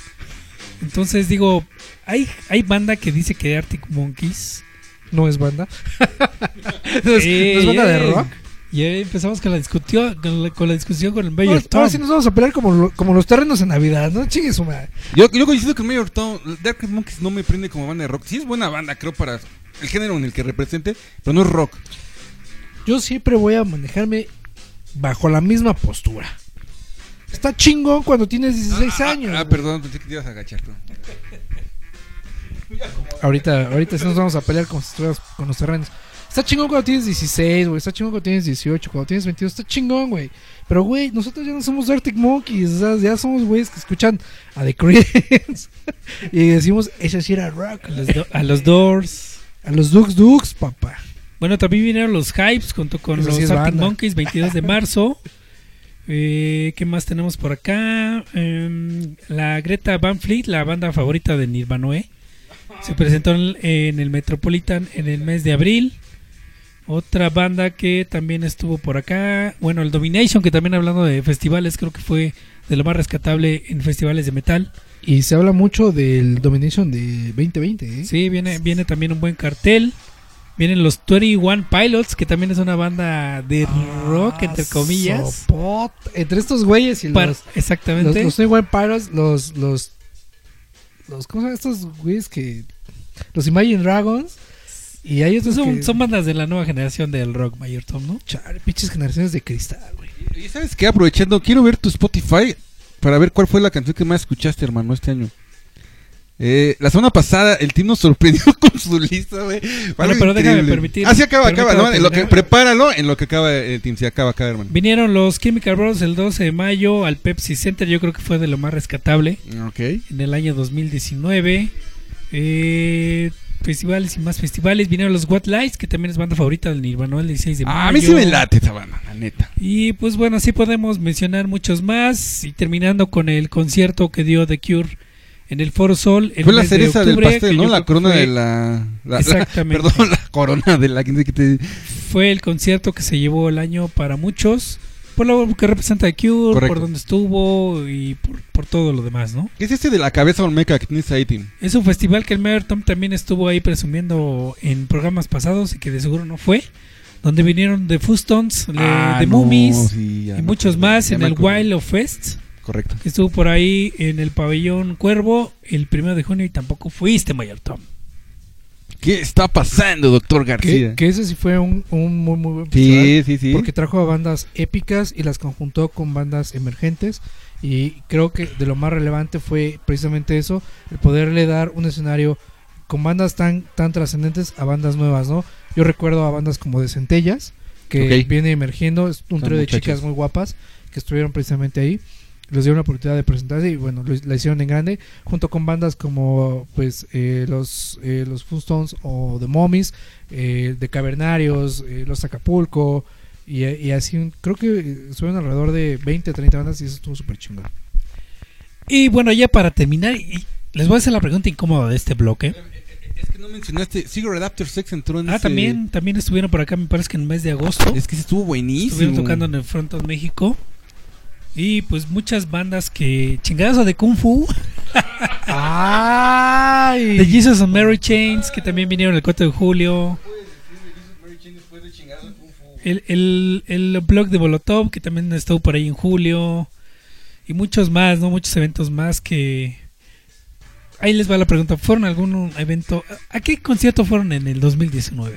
[SPEAKER 4] Entonces digo, hay, hay banda que dice que Arctic Monkeys.
[SPEAKER 2] No es banda. no, es,
[SPEAKER 4] Ey,
[SPEAKER 2] no es banda de rock.
[SPEAKER 4] Y ahí empezamos con la, discutió, con la, con la discusión con el
[SPEAKER 2] Ahora,
[SPEAKER 4] Mayor Tom.
[SPEAKER 2] ahora sí nos vamos a pelear como, lo- como los terrenos en Navidad, ¿no? Chingue su madre.
[SPEAKER 3] Yo, yo coincido con Mayor Tom. Dark Monkeys no me prende como banda de rock. Sí es buena banda, creo, para el género en el que represente, pero no es rock.
[SPEAKER 2] Yo siempre voy a manejarme bajo la misma postura. Está chingón cuando tienes 16
[SPEAKER 3] Ah, ah,
[SPEAKER 2] años.
[SPEAKER 3] Ah,
[SPEAKER 2] güey.
[SPEAKER 3] perdón, pensé que te ibas a agachar. tú.
[SPEAKER 2] Ahorita, ahorita sí nos vamos a pelear estuvieras con los terrenos. Está chingón cuando tienes 16, güey. Está chingón cuando tienes 18, cuando tienes 22. Está chingón, güey. Pero, güey, nosotros ya no somos Arctic Monkeys. O sea, ya somos güeyes que escuchan a The Creedence. y decimos, ese sí era rock.
[SPEAKER 4] A los, do- a los Doors.
[SPEAKER 2] A los Dukes Dukes, papá.
[SPEAKER 4] Bueno, también vinieron los Hypes junto con
[SPEAKER 2] Eso
[SPEAKER 4] los
[SPEAKER 2] sí
[SPEAKER 4] Arctic
[SPEAKER 2] banda.
[SPEAKER 4] Monkeys, 22 de marzo. Eh, ¿Qué más tenemos por acá? Em, la Greta Van Fleet, la banda favorita de Nirvanoe, se presentó en, el Metropolitan en el mes de abril. Otra banda que también estuvo por acá, bueno, el Domination, que también hablando de festivales, creo que fue de lo más rescatable en festivales de metal.
[SPEAKER 2] Y se habla mucho del Domination de 2020, ¿eh?
[SPEAKER 4] Sí, viene, viene también un buen cartel. Vienen los 21 Pilots, que también es una banda de rock, entre comillas.
[SPEAKER 2] Sopot. Entre estos güeyes y
[SPEAKER 4] Para-
[SPEAKER 2] los, los,
[SPEAKER 4] exactamente.
[SPEAKER 2] los 21 Pilots, los, los, los, ¿cómo se llaman estos güeyes que, los Imagine Dragons, y hay otros
[SPEAKER 4] son,
[SPEAKER 2] que,
[SPEAKER 4] son bandas de la nueva generación del rock, Mayor Tom, ¿no?
[SPEAKER 2] chale, pinches generaciones de cristal, güey.
[SPEAKER 3] Y sabes qué, aprovechando, quiero ver tu Spotify para ver cuál fue la canción que más escuchaste, hermano, este año. Eh, la semana pasada el team nos sorprendió con su lista, güey. Algo
[SPEAKER 4] pero déjame permitir-
[SPEAKER 3] Ah, sí, acaba, acaba. no, en lo que, prepáralo en lo que acaba el team. Sí, acaba, acaba, hermano.
[SPEAKER 4] Vinieron los Chemical Brothers el 12 de mayo al Pepsi Center, yo creo que fue de lo más rescatable
[SPEAKER 3] Ok.
[SPEAKER 4] en el año 2019. Eh, festivales y más festivales. Vinieron los What Lights, que también es banda favorita del Nirvana el 16 de mayo.
[SPEAKER 3] Ah, a mí sí me late esa banda, la neta.
[SPEAKER 4] Y pues bueno, así podemos mencionar muchos más. Y terminando con el concierto que dio The Cure en el Foro Sol. el
[SPEAKER 3] Fue la
[SPEAKER 4] mes de
[SPEAKER 3] cereza del
[SPEAKER 4] octubre,
[SPEAKER 3] pastel, ¿no? La corona
[SPEAKER 4] fue-
[SPEAKER 3] de la... la-
[SPEAKER 4] Exactamente.
[SPEAKER 3] perdón, la corona de la... que te-
[SPEAKER 4] Fue el concierto que se llevó el año para muchos. Por lo que representa The Cure,
[SPEAKER 3] Correcto.
[SPEAKER 4] por donde estuvo y por, por todo lo demás, ¿no?
[SPEAKER 3] ¿Qué es este de la cabeza olmeca que tienes ahí, Tim?
[SPEAKER 4] Es un festival que el Mayor Tom también estuvo ahí presumiendo en programas pasados y que de seguro no fue. Donde vinieron The Fustons,
[SPEAKER 3] Ah,
[SPEAKER 4] The
[SPEAKER 3] no,
[SPEAKER 4] Mummies
[SPEAKER 3] sí,
[SPEAKER 4] y
[SPEAKER 3] me
[SPEAKER 4] muchos más en el. Wild of Fest.
[SPEAKER 3] Correcto.
[SPEAKER 4] que estuvo por ahí en el pabellón Cuervo el primero de junio y tampoco fuiste, Mayor Tom.
[SPEAKER 3] ¿Qué está pasando, doctor García?
[SPEAKER 2] que ese sí fue un, un muy, muy buen festival,
[SPEAKER 3] sí, sí.
[SPEAKER 2] Porque trajo a bandas épicas y las conjuntó con bandas emergentes. Y creo que de lo más relevante fue precisamente eso, el poderle dar un escenario con bandas tan, tan trascendentes a bandas nuevas, ¿no? Yo recuerdo a bandas como de Centellas, que viene emergiendo, es un
[SPEAKER 3] Son
[SPEAKER 2] trío de
[SPEAKER 3] muchachos.
[SPEAKER 2] chicas muy guapas que estuvieron precisamente ahí. Les dieron la oportunidad de presentarse y bueno, lo, la hicieron en grande, junto con bandas como pues eh, los, eh, los Funstones o The Mummies, eh, de Cavernarios, eh, los Acapulco, y, y así, creo que eh, estuvieron alrededor de 20 30 bandas y eso estuvo súper chingón.
[SPEAKER 4] Y bueno, ya para terminar, y les voy a hacer la pregunta incómoda de este bloque.
[SPEAKER 3] Es que no mencionaste. Cigarette After Sex entró en
[SPEAKER 4] Ah,
[SPEAKER 3] ese-
[SPEAKER 4] también, también estuvieron por acá, me parece que en el mes de agosto.
[SPEAKER 3] Es que estuvo buenísimo.
[SPEAKER 4] Estuvieron tocando en el Front of México. Y pues muchas bandas que chingadazo de Kung Fu,
[SPEAKER 2] ¡Ay!
[SPEAKER 4] de Jesus and Mary Chains, que también vinieron el 4 de julio. El, el, el blog de Molotov, que también estuvo por ahí en julio. Y muchos más, ¿no? Muchos eventos más que... Ahí les va la pregunta. ¿Fueron a algún evento? ¿A qué concierto fueron en el 2019?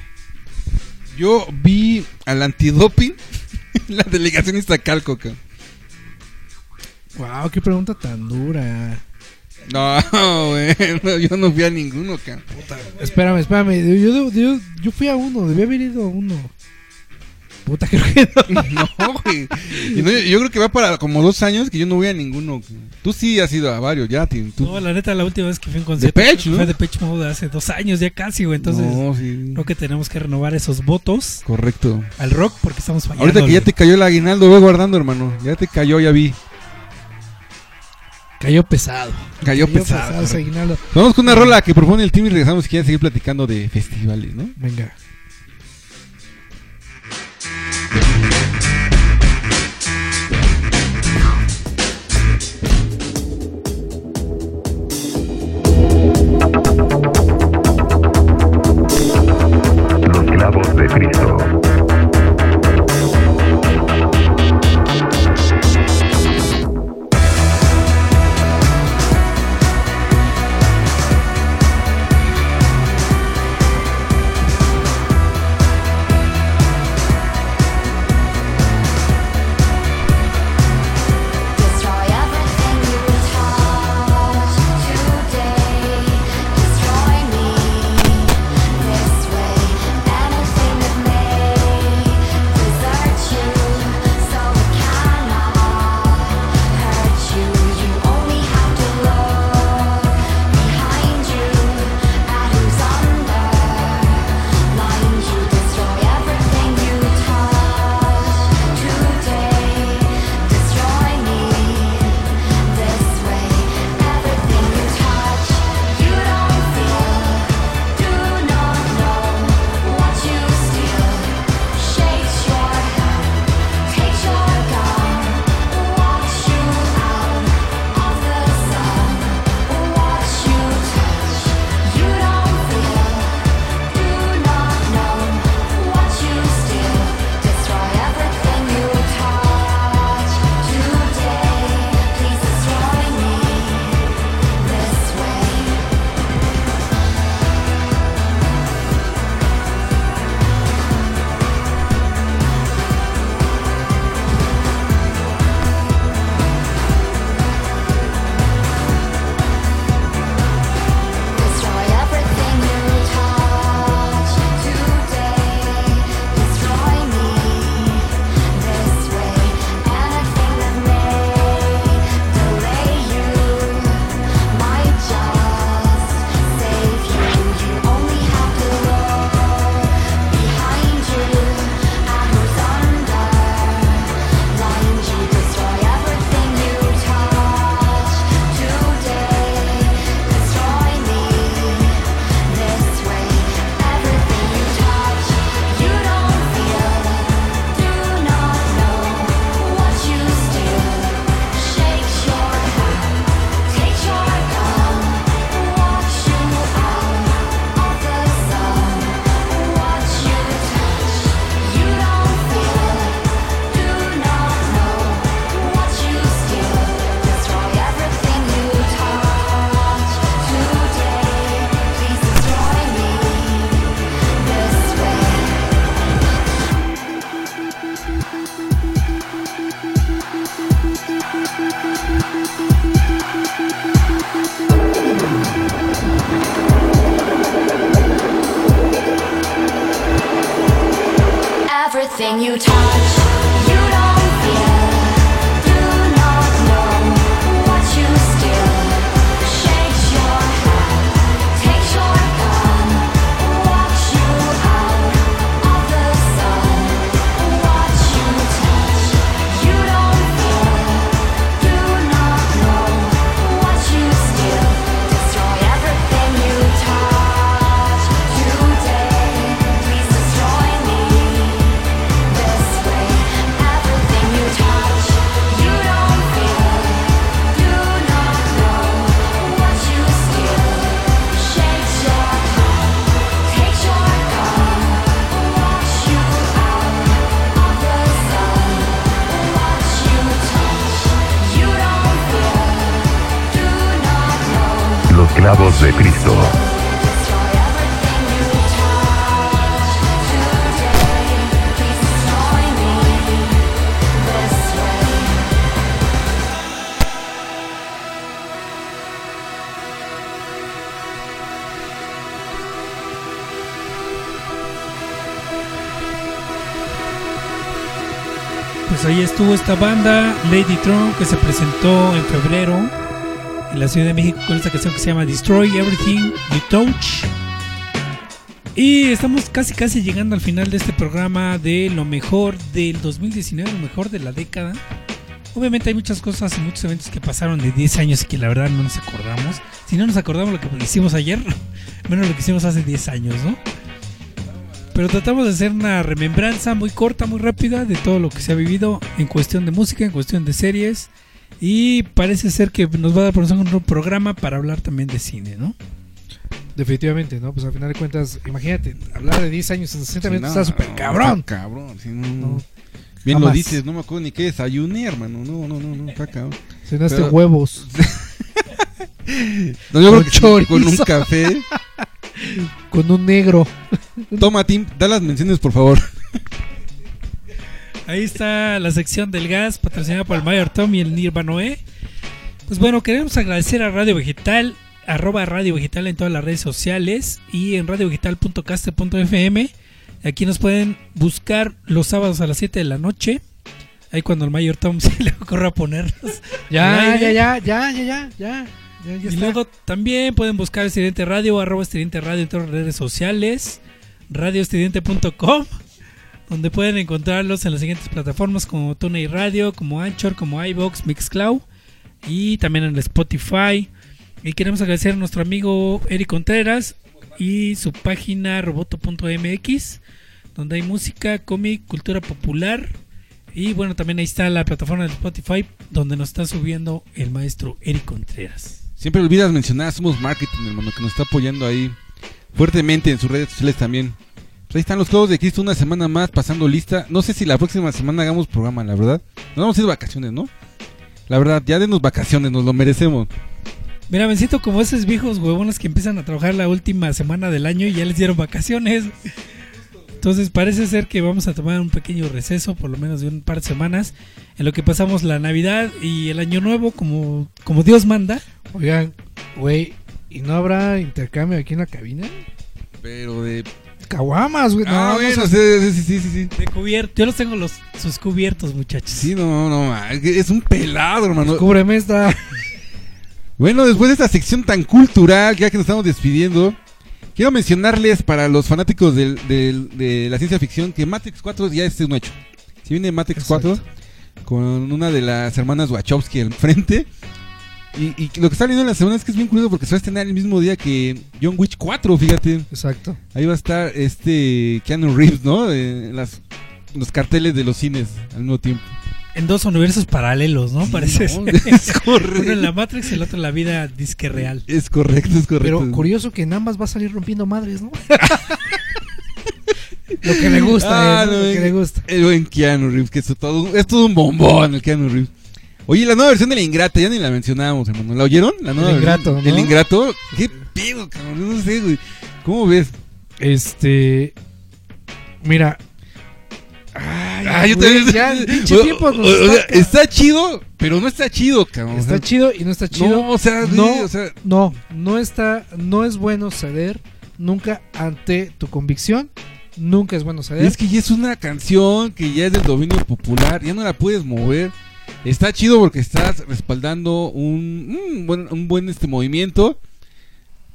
[SPEAKER 3] Yo vi al antidoping la delegación Iztacalco, cabrón.
[SPEAKER 2] ¡Wow! ¡Qué pregunta tan dura!
[SPEAKER 3] No, güey. no, yo no fui a ninguno, cabrón.
[SPEAKER 2] Espérame, espérame. Yo, yo, yo, yo fui a uno, debía haber ido a uno. Puta, creo que no.
[SPEAKER 3] No, güey. Y no, yo, yo creo que va para como dos años que yo no voy a ninguno. Tú sí has ido a varios, ya, Tim. Tú...
[SPEAKER 4] No, la neta, la última vez que fui a un concierto creo que
[SPEAKER 3] ¿no?
[SPEAKER 4] fue de Pitch Mode hace dos años ya casi, güey. Entonces,
[SPEAKER 3] no, sí.
[SPEAKER 4] creo que tenemos que renovar esos votos
[SPEAKER 3] Correcto.
[SPEAKER 4] al rock porque estamos fallando.
[SPEAKER 3] Ahorita que ya te cayó el aguinaldo, ve guardando, hermano. Ya te cayó, ya vi.
[SPEAKER 2] Cayó pesado.
[SPEAKER 3] Cayó pesado.
[SPEAKER 2] aguinaldo.
[SPEAKER 3] Vamos con una rola que propone el team y regresamos si quieren seguir platicando de festivales, ¿no?
[SPEAKER 2] Venga.
[SPEAKER 1] Los clavos de Cristo.
[SPEAKER 7] You touch.
[SPEAKER 4] Estuvo esta banda, Lady Tron, que se presentó en febrero en la Ciudad de México con esta canción que se llama Destroy Everything You Touch. Y estamos casi casi llegando al final de este programa de lo mejor del 2019, lo mejor de la década. Obviamente hay muchas cosas y muchos eventos que pasaron de 10 años y que la verdad no nos acordamos. Si no nos acordamos lo que hicimos ayer, menos lo que hicimos hace 10 años, ¿no? Pero tratamos de hacer una remembranza muy corta, muy rápida de todo lo que se ha vivido en cuestión de música, en cuestión de series. Y parece ser que nos va a dar por un programa para hablar también de cine, ¿no?
[SPEAKER 2] Definitivamente, ¿no? Pues al final de cuentas, imagínate, hablar de 10 años en 60
[SPEAKER 3] Sí,
[SPEAKER 2] minutos
[SPEAKER 3] no,
[SPEAKER 2] está súper
[SPEAKER 3] no,
[SPEAKER 2] cabrón.
[SPEAKER 3] está cabrón, sí, no,
[SPEAKER 2] No,
[SPEAKER 3] Bien lo dices, no me acuerdo ni qué desayuné, hermano. No, no, no, no, está cabrón.
[SPEAKER 2] Cenaste
[SPEAKER 3] Pero-
[SPEAKER 2] huevos
[SPEAKER 3] No, yo
[SPEAKER 2] con
[SPEAKER 3] un café.
[SPEAKER 2] con un negro.
[SPEAKER 3] Toma, Tim, da las menciones, por favor.
[SPEAKER 4] Ahí está la sección del gas patrocinada por el Mayor Tom y el Nirvanoe. Pues bueno, queremos agradecer a Radio Vegetal, arroba Radio Vegetal en todas las redes sociales y en radiovegetal.caster.fm. Aquí nos pueden buscar los sábados a las 7 de la noche. Ahí cuando el Mayor Tom se le ocurra ponernos.
[SPEAKER 2] Ya, ya, ya, ya, ya, ya, ya. Ya, ya
[SPEAKER 4] Y
[SPEAKER 2] está.
[SPEAKER 4] luego también pueden buscar Estridente Radio, arroba Estridente Radio en todas las redes sociales, radioestridente.com, donde pueden encontrarlos en las siguientes plataformas como TuneIn Radio, como Anchor, como iVoox, Mixcloud y también en el Spotify. Y queremos agradecer a nuestro amigo Eric Contreras y su página roboto.mx, donde hay música, cómic, cultura popular. Y bueno, también ahí está la plataforma de Spotify, donde nos está subiendo el maestro Eric Contreras.
[SPEAKER 3] Siempre olvidas mencionar, somos marketing, hermano, que nos está apoyando ahí fuertemente en sus redes sociales también. Pues ahí están los clavos de Cristo una semana más pasando lista. No sé si la próxima semana hagamos programa, la verdad. Nos vamos a ir de vacaciones, ¿no? La verdad, ya denos vacaciones, nos lo merecemos.
[SPEAKER 4] Mira, me siento como esos viejos huevones que empiezan a trabajar la última semana del año y ya les dieron vacaciones. Entonces parece ser que vamos a tomar un pequeño receso, por lo menos de un par de semanas, en lo que pasamos la Navidad y el Año Nuevo como, como Dios manda.
[SPEAKER 2] Oigan, güey, ¿y no habrá intercambio aquí en la cabina?
[SPEAKER 3] Pero de...
[SPEAKER 2] Caguamas, güey.
[SPEAKER 3] Ah,
[SPEAKER 2] no,
[SPEAKER 3] bueno,
[SPEAKER 2] no
[SPEAKER 3] sí, sí, sí, sí, sí, sí.
[SPEAKER 4] De cubierto. Yo los tengo los sus cubiertos, muchachos.
[SPEAKER 3] Sí, no, no, es un pelado, hermano.
[SPEAKER 2] Cúbreme esta.
[SPEAKER 3] Bueno, después de esta sección tan cultural, ya que nos estamos despidiendo, quiero mencionarles para los fanáticos del- del- de la ciencia ficción que Matrix 4 ya es un hecho. Si viene Matrix
[SPEAKER 2] Exacto.
[SPEAKER 3] 4 con una de las hermanas Wachowski al frente. Y, y lo que está viendo en la semana es que es bien curioso porque se va a estrenar el mismo día que John Witch 4, fíjate.
[SPEAKER 2] Exacto.
[SPEAKER 3] Ahí va a estar este Keanu Reeves, ¿no? Eh, En las, los carteles de los cines al mismo tiempo.
[SPEAKER 4] En dos universos paralelos, ¿no? Parece
[SPEAKER 3] No,
[SPEAKER 4] ser.
[SPEAKER 3] es correcto.
[SPEAKER 4] Uno en la Matrix y el otro en la vida disque real.
[SPEAKER 3] Es correcto, es correcto.
[SPEAKER 2] Pero curioso que en ambas va a salir rompiendo madres, ¿no? lo que le gusta,
[SPEAKER 3] Ah,
[SPEAKER 2] eh, lo que le gusta.
[SPEAKER 3] El buen Keanu Reeves, que es todo, es todo un bombón el Keanu Reeves. Oye, la nueva versión de La Ingrata, ya ni la mencionábamos, hermano. ¿La oyeron? La nueva
[SPEAKER 2] El
[SPEAKER 3] versión-
[SPEAKER 2] Ingrato, ¿no?
[SPEAKER 3] El Ingrato. ¿Qué pedo, cabrón? No sé, güey. ¿Cómo ves?
[SPEAKER 2] Este. Mira. Ay,
[SPEAKER 3] Ah, yo
[SPEAKER 2] güey,
[SPEAKER 3] también-
[SPEAKER 2] ya, pinche
[SPEAKER 3] O-
[SPEAKER 2] tiempo nos
[SPEAKER 3] o- o sea,
[SPEAKER 2] saca.
[SPEAKER 3] está chido, pero no está chido, cabrón. O
[SPEAKER 2] Está
[SPEAKER 3] sea,
[SPEAKER 2] chido y no está chido.
[SPEAKER 3] No, o sea, güey,
[SPEAKER 2] no,
[SPEAKER 3] o sea,
[SPEAKER 2] no, no está, no es bueno ceder nunca ante tu convicción Nunca es bueno ceder.
[SPEAKER 3] Es que ya es una canción que ya es del dominio popular, ya no la puedes mover. Está chido porque estás respaldando un, un buen, un buen este movimiento.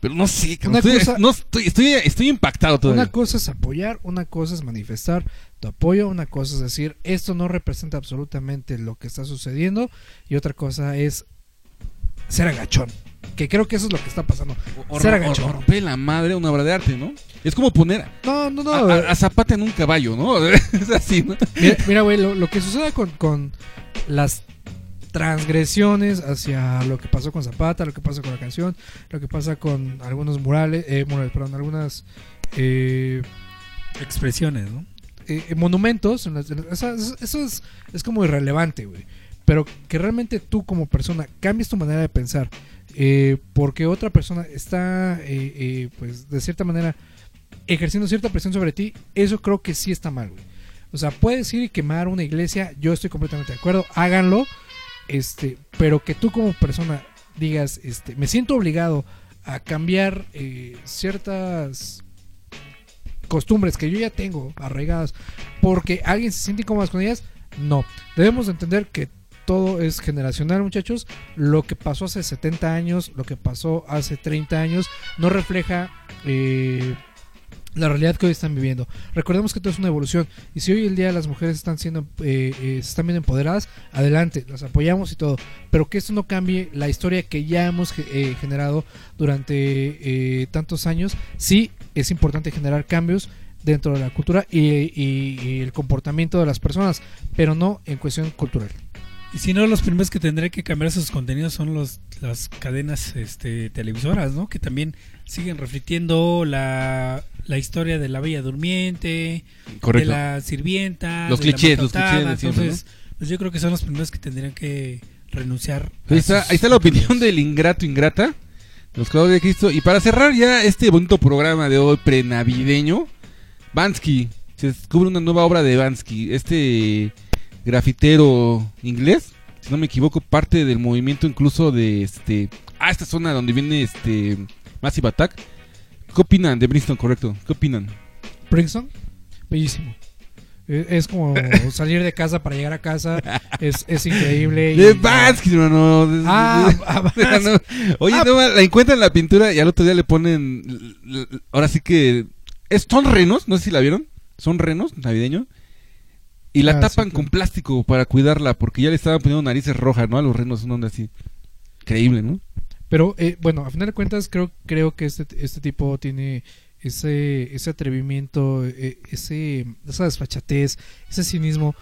[SPEAKER 3] Pero no sé, estoy,
[SPEAKER 2] cosa-
[SPEAKER 3] no, estoy, estoy, estoy impactado todavía.
[SPEAKER 2] Una cosa es apoyar, una cosa es manifestar tu apoyo, una cosa es decir, esto no representa absolutamente lo que está sucediendo, y otra cosa es ser agachón. Que creo que eso es lo que está pasando.
[SPEAKER 3] O,
[SPEAKER 2] ser
[SPEAKER 3] o-
[SPEAKER 2] agachón.
[SPEAKER 3] o romper la madre una obra de arte, ¿no? Es como poner
[SPEAKER 2] No, no, no.
[SPEAKER 3] a, a- a Zapata en un caballo, ¿no? es así, ¿no?
[SPEAKER 2] Mira, güey, lo, lo que sucede con, con las transgresiones hacia lo que pasó con Zapata, lo que pasa con la canción, lo que pasa con algunos murales, eh, murales, perdón, algunas eh,
[SPEAKER 4] Expresiones, ¿no?
[SPEAKER 2] eh, monumentos, en las- en las- eso, eso es, es como irrelevante, güey. Pero que realmente tú como persona cambies tu manera de pensar, eh, porque otra persona está, eh, eh, pues, de cierta manera, ejerciendo cierta presión sobre ti, eso creo que sí está mal, güey. O sea, puedes ir y quemar una iglesia, yo estoy completamente de acuerdo, háganlo, este, pero que tú como persona digas, este, me siento obligado a cambiar eh, ciertas costumbres que yo ya tengo arraigadas porque alguien se siente incómodo con ellas, no. Debemos de entender que todo es generacional, muchachos. Lo que pasó hace 70 años, lo que pasó hace 30 años, no refleja eh, la realidad que hoy están viviendo. Recordemos que todo es una evolución. Y si hoy el día las mujeres están siendo, eh, eh, están viendo empoderadas, adelante, las apoyamos y todo. Pero que esto no cambie la historia que ya hemos eh, generado durante eh, tantos años. Sí, es importante generar cambios dentro de la cultura y el comportamiento de las personas, pero no en cuestión cultural.
[SPEAKER 4] Y si no, los primeros que tendré que cambiar sus contenidos son los, las cadenas este, televisoras, ¿no? Que también siguen reflitiendo la, la historia de la Bella Durmiente,
[SPEAKER 3] Correcto.
[SPEAKER 4] de la sirvienta,
[SPEAKER 3] Los
[SPEAKER 4] de la
[SPEAKER 3] clichés, los clichés de siempre,
[SPEAKER 4] Entonces, pues yo creo que son los primeros que tendrían que renunciar.
[SPEAKER 3] Ahí está,
[SPEAKER 4] sus
[SPEAKER 3] ahí está la opinión
[SPEAKER 4] contenidos.
[SPEAKER 3] del ingrato ingrata, los clavos de Cristo. Y para cerrar ya este bonito programa de hoy prenavideño, Bansky, se descubre una nueva obra de Bansky, este grafitero inglés, si no me equivoco, parte del movimiento incluso de este, ah, esta zona donde viene este Massive Attack. ¿Qué opinan de Brixton, correcto? ¿Qué opinan?
[SPEAKER 2] Princeton, bellísimo. Es como salir de casa para llegar a casa. Es, es increíble.
[SPEAKER 3] De Bansky, hermano.
[SPEAKER 2] Ah,
[SPEAKER 3] no. Oye,
[SPEAKER 2] Ah.
[SPEAKER 3] no, la encuentran en la pintura y al otro día le ponen. Ahora sí que. Son renos, no sé si la vieron. Son renos navideños. Y la
[SPEAKER 2] Ah,
[SPEAKER 3] tapan
[SPEAKER 2] sí,
[SPEAKER 3] con
[SPEAKER 2] claro.
[SPEAKER 3] plástico para cuidarla porque ya le estaban poniendo narices rojas, ¿no? A los renos, una onda así. Increíble, ¿no?
[SPEAKER 2] Pero eh, bueno, a final de cuentas creo, creo que este, este tipo tiene ese, ese atrevimiento, eh, ese, esa desfachatez, ese cinismo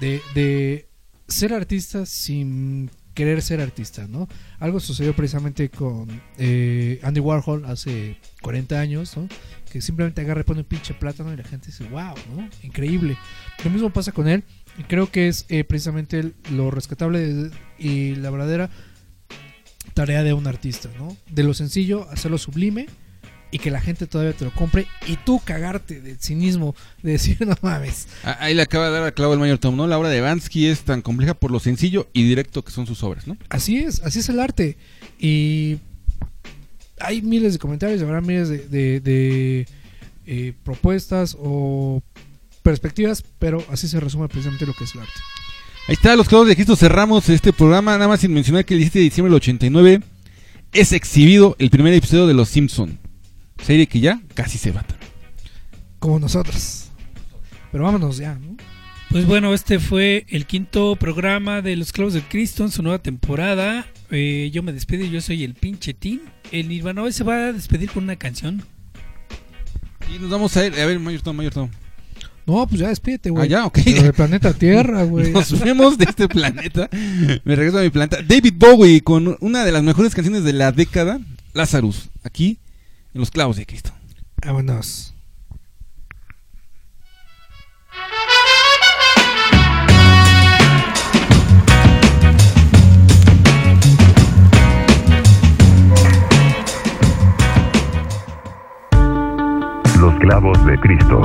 [SPEAKER 2] de, de ser artista sin querer ser artista, ¿no? Algo sucedió precisamente con eh, Andy Warhol hace 40 años, ¿no? Que simplemente agarra y pone un pinche plátano y la gente dice, wow, ¿no? Increíble. Lo mismo pasa con él y creo que es eh, precisamente lo rescatable de- y la verdadera tarea de un artista, ¿no? De lo sencillo, hacerlo sublime y que la gente todavía te lo compre y tú cagarte del cinismo de decir, no mames.
[SPEAKER 3] Ah, Ahí le acaba de dar a clavo el mayor Tom, ¿no? La obra de Bansky es tan compleja por lo sencillo y directo que son sus obras, ¿no?
[SPEAKER 2] Así es, así es el arte. Y hay miles de comentarios, habrá miles de, de- de, eh, propuestas o perspectivas, pero así se resume precisamente lo que es el arte.
[SPEAKER 3] Ahí está, los clavos de Cristo. Cerramos este programa, nada más sin mencionar que el 17 de diciembre del 89 es exhibido el primer episodio de Los Simpson. Serie que ya casi se va.
[SPEAKER 2] Como nosotros. Pero vámonos ya, ¿no?
[SPEAKER 4] Pues bueno, este fue el quinto programa de Los Clavos de Cristo en su nueva temporada. Eh, yo me despido, yo soy el pinche Tin. El Nirvana hoy se va a despedir con una canción.
[SPEAKER 3] Y nos vamos a ir, a ver, Mayor Tom, Mayor Tom.
[SPEAKER 2] No, pues ya despídete, güey.
[SPEAKER 3] Ah, ya, ok.
[SPEAKER 2] Pero del planeta Tierra, güey.
[SPEAKER 3] Nos vemos de este planeta. Me regreso a mi planeta. David Bowie con una de las mejores canciones de la década, Lazarus, aquí en Los Clavos de Cristo.
[SPEAKER 2] Vámonos.
[SPEAKER 1] Los clavos de Cristo.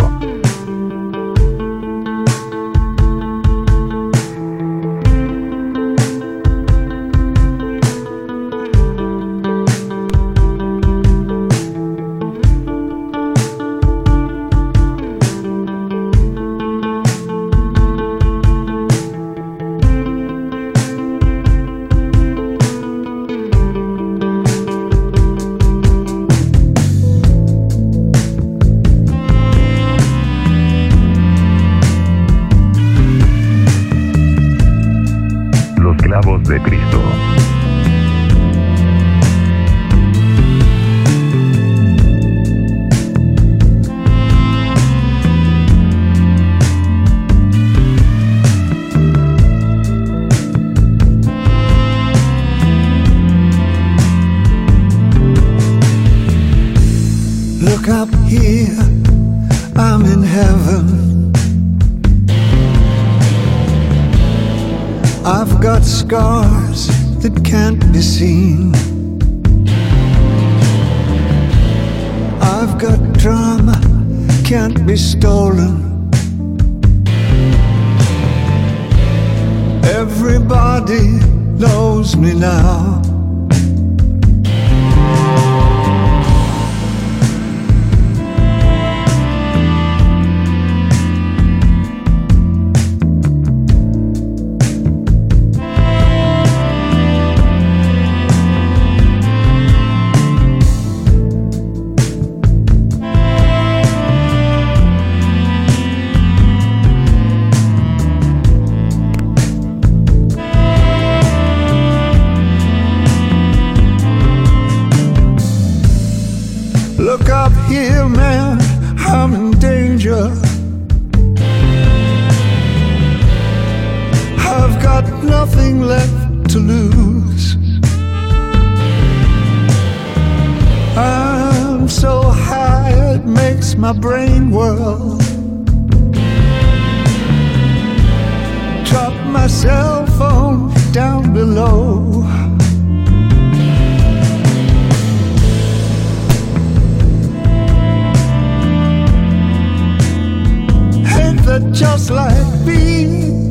[SPEAKER 8] to lose. I'm so high, it makes my brain whirl. Drop my cell phone down below. Hate just like me.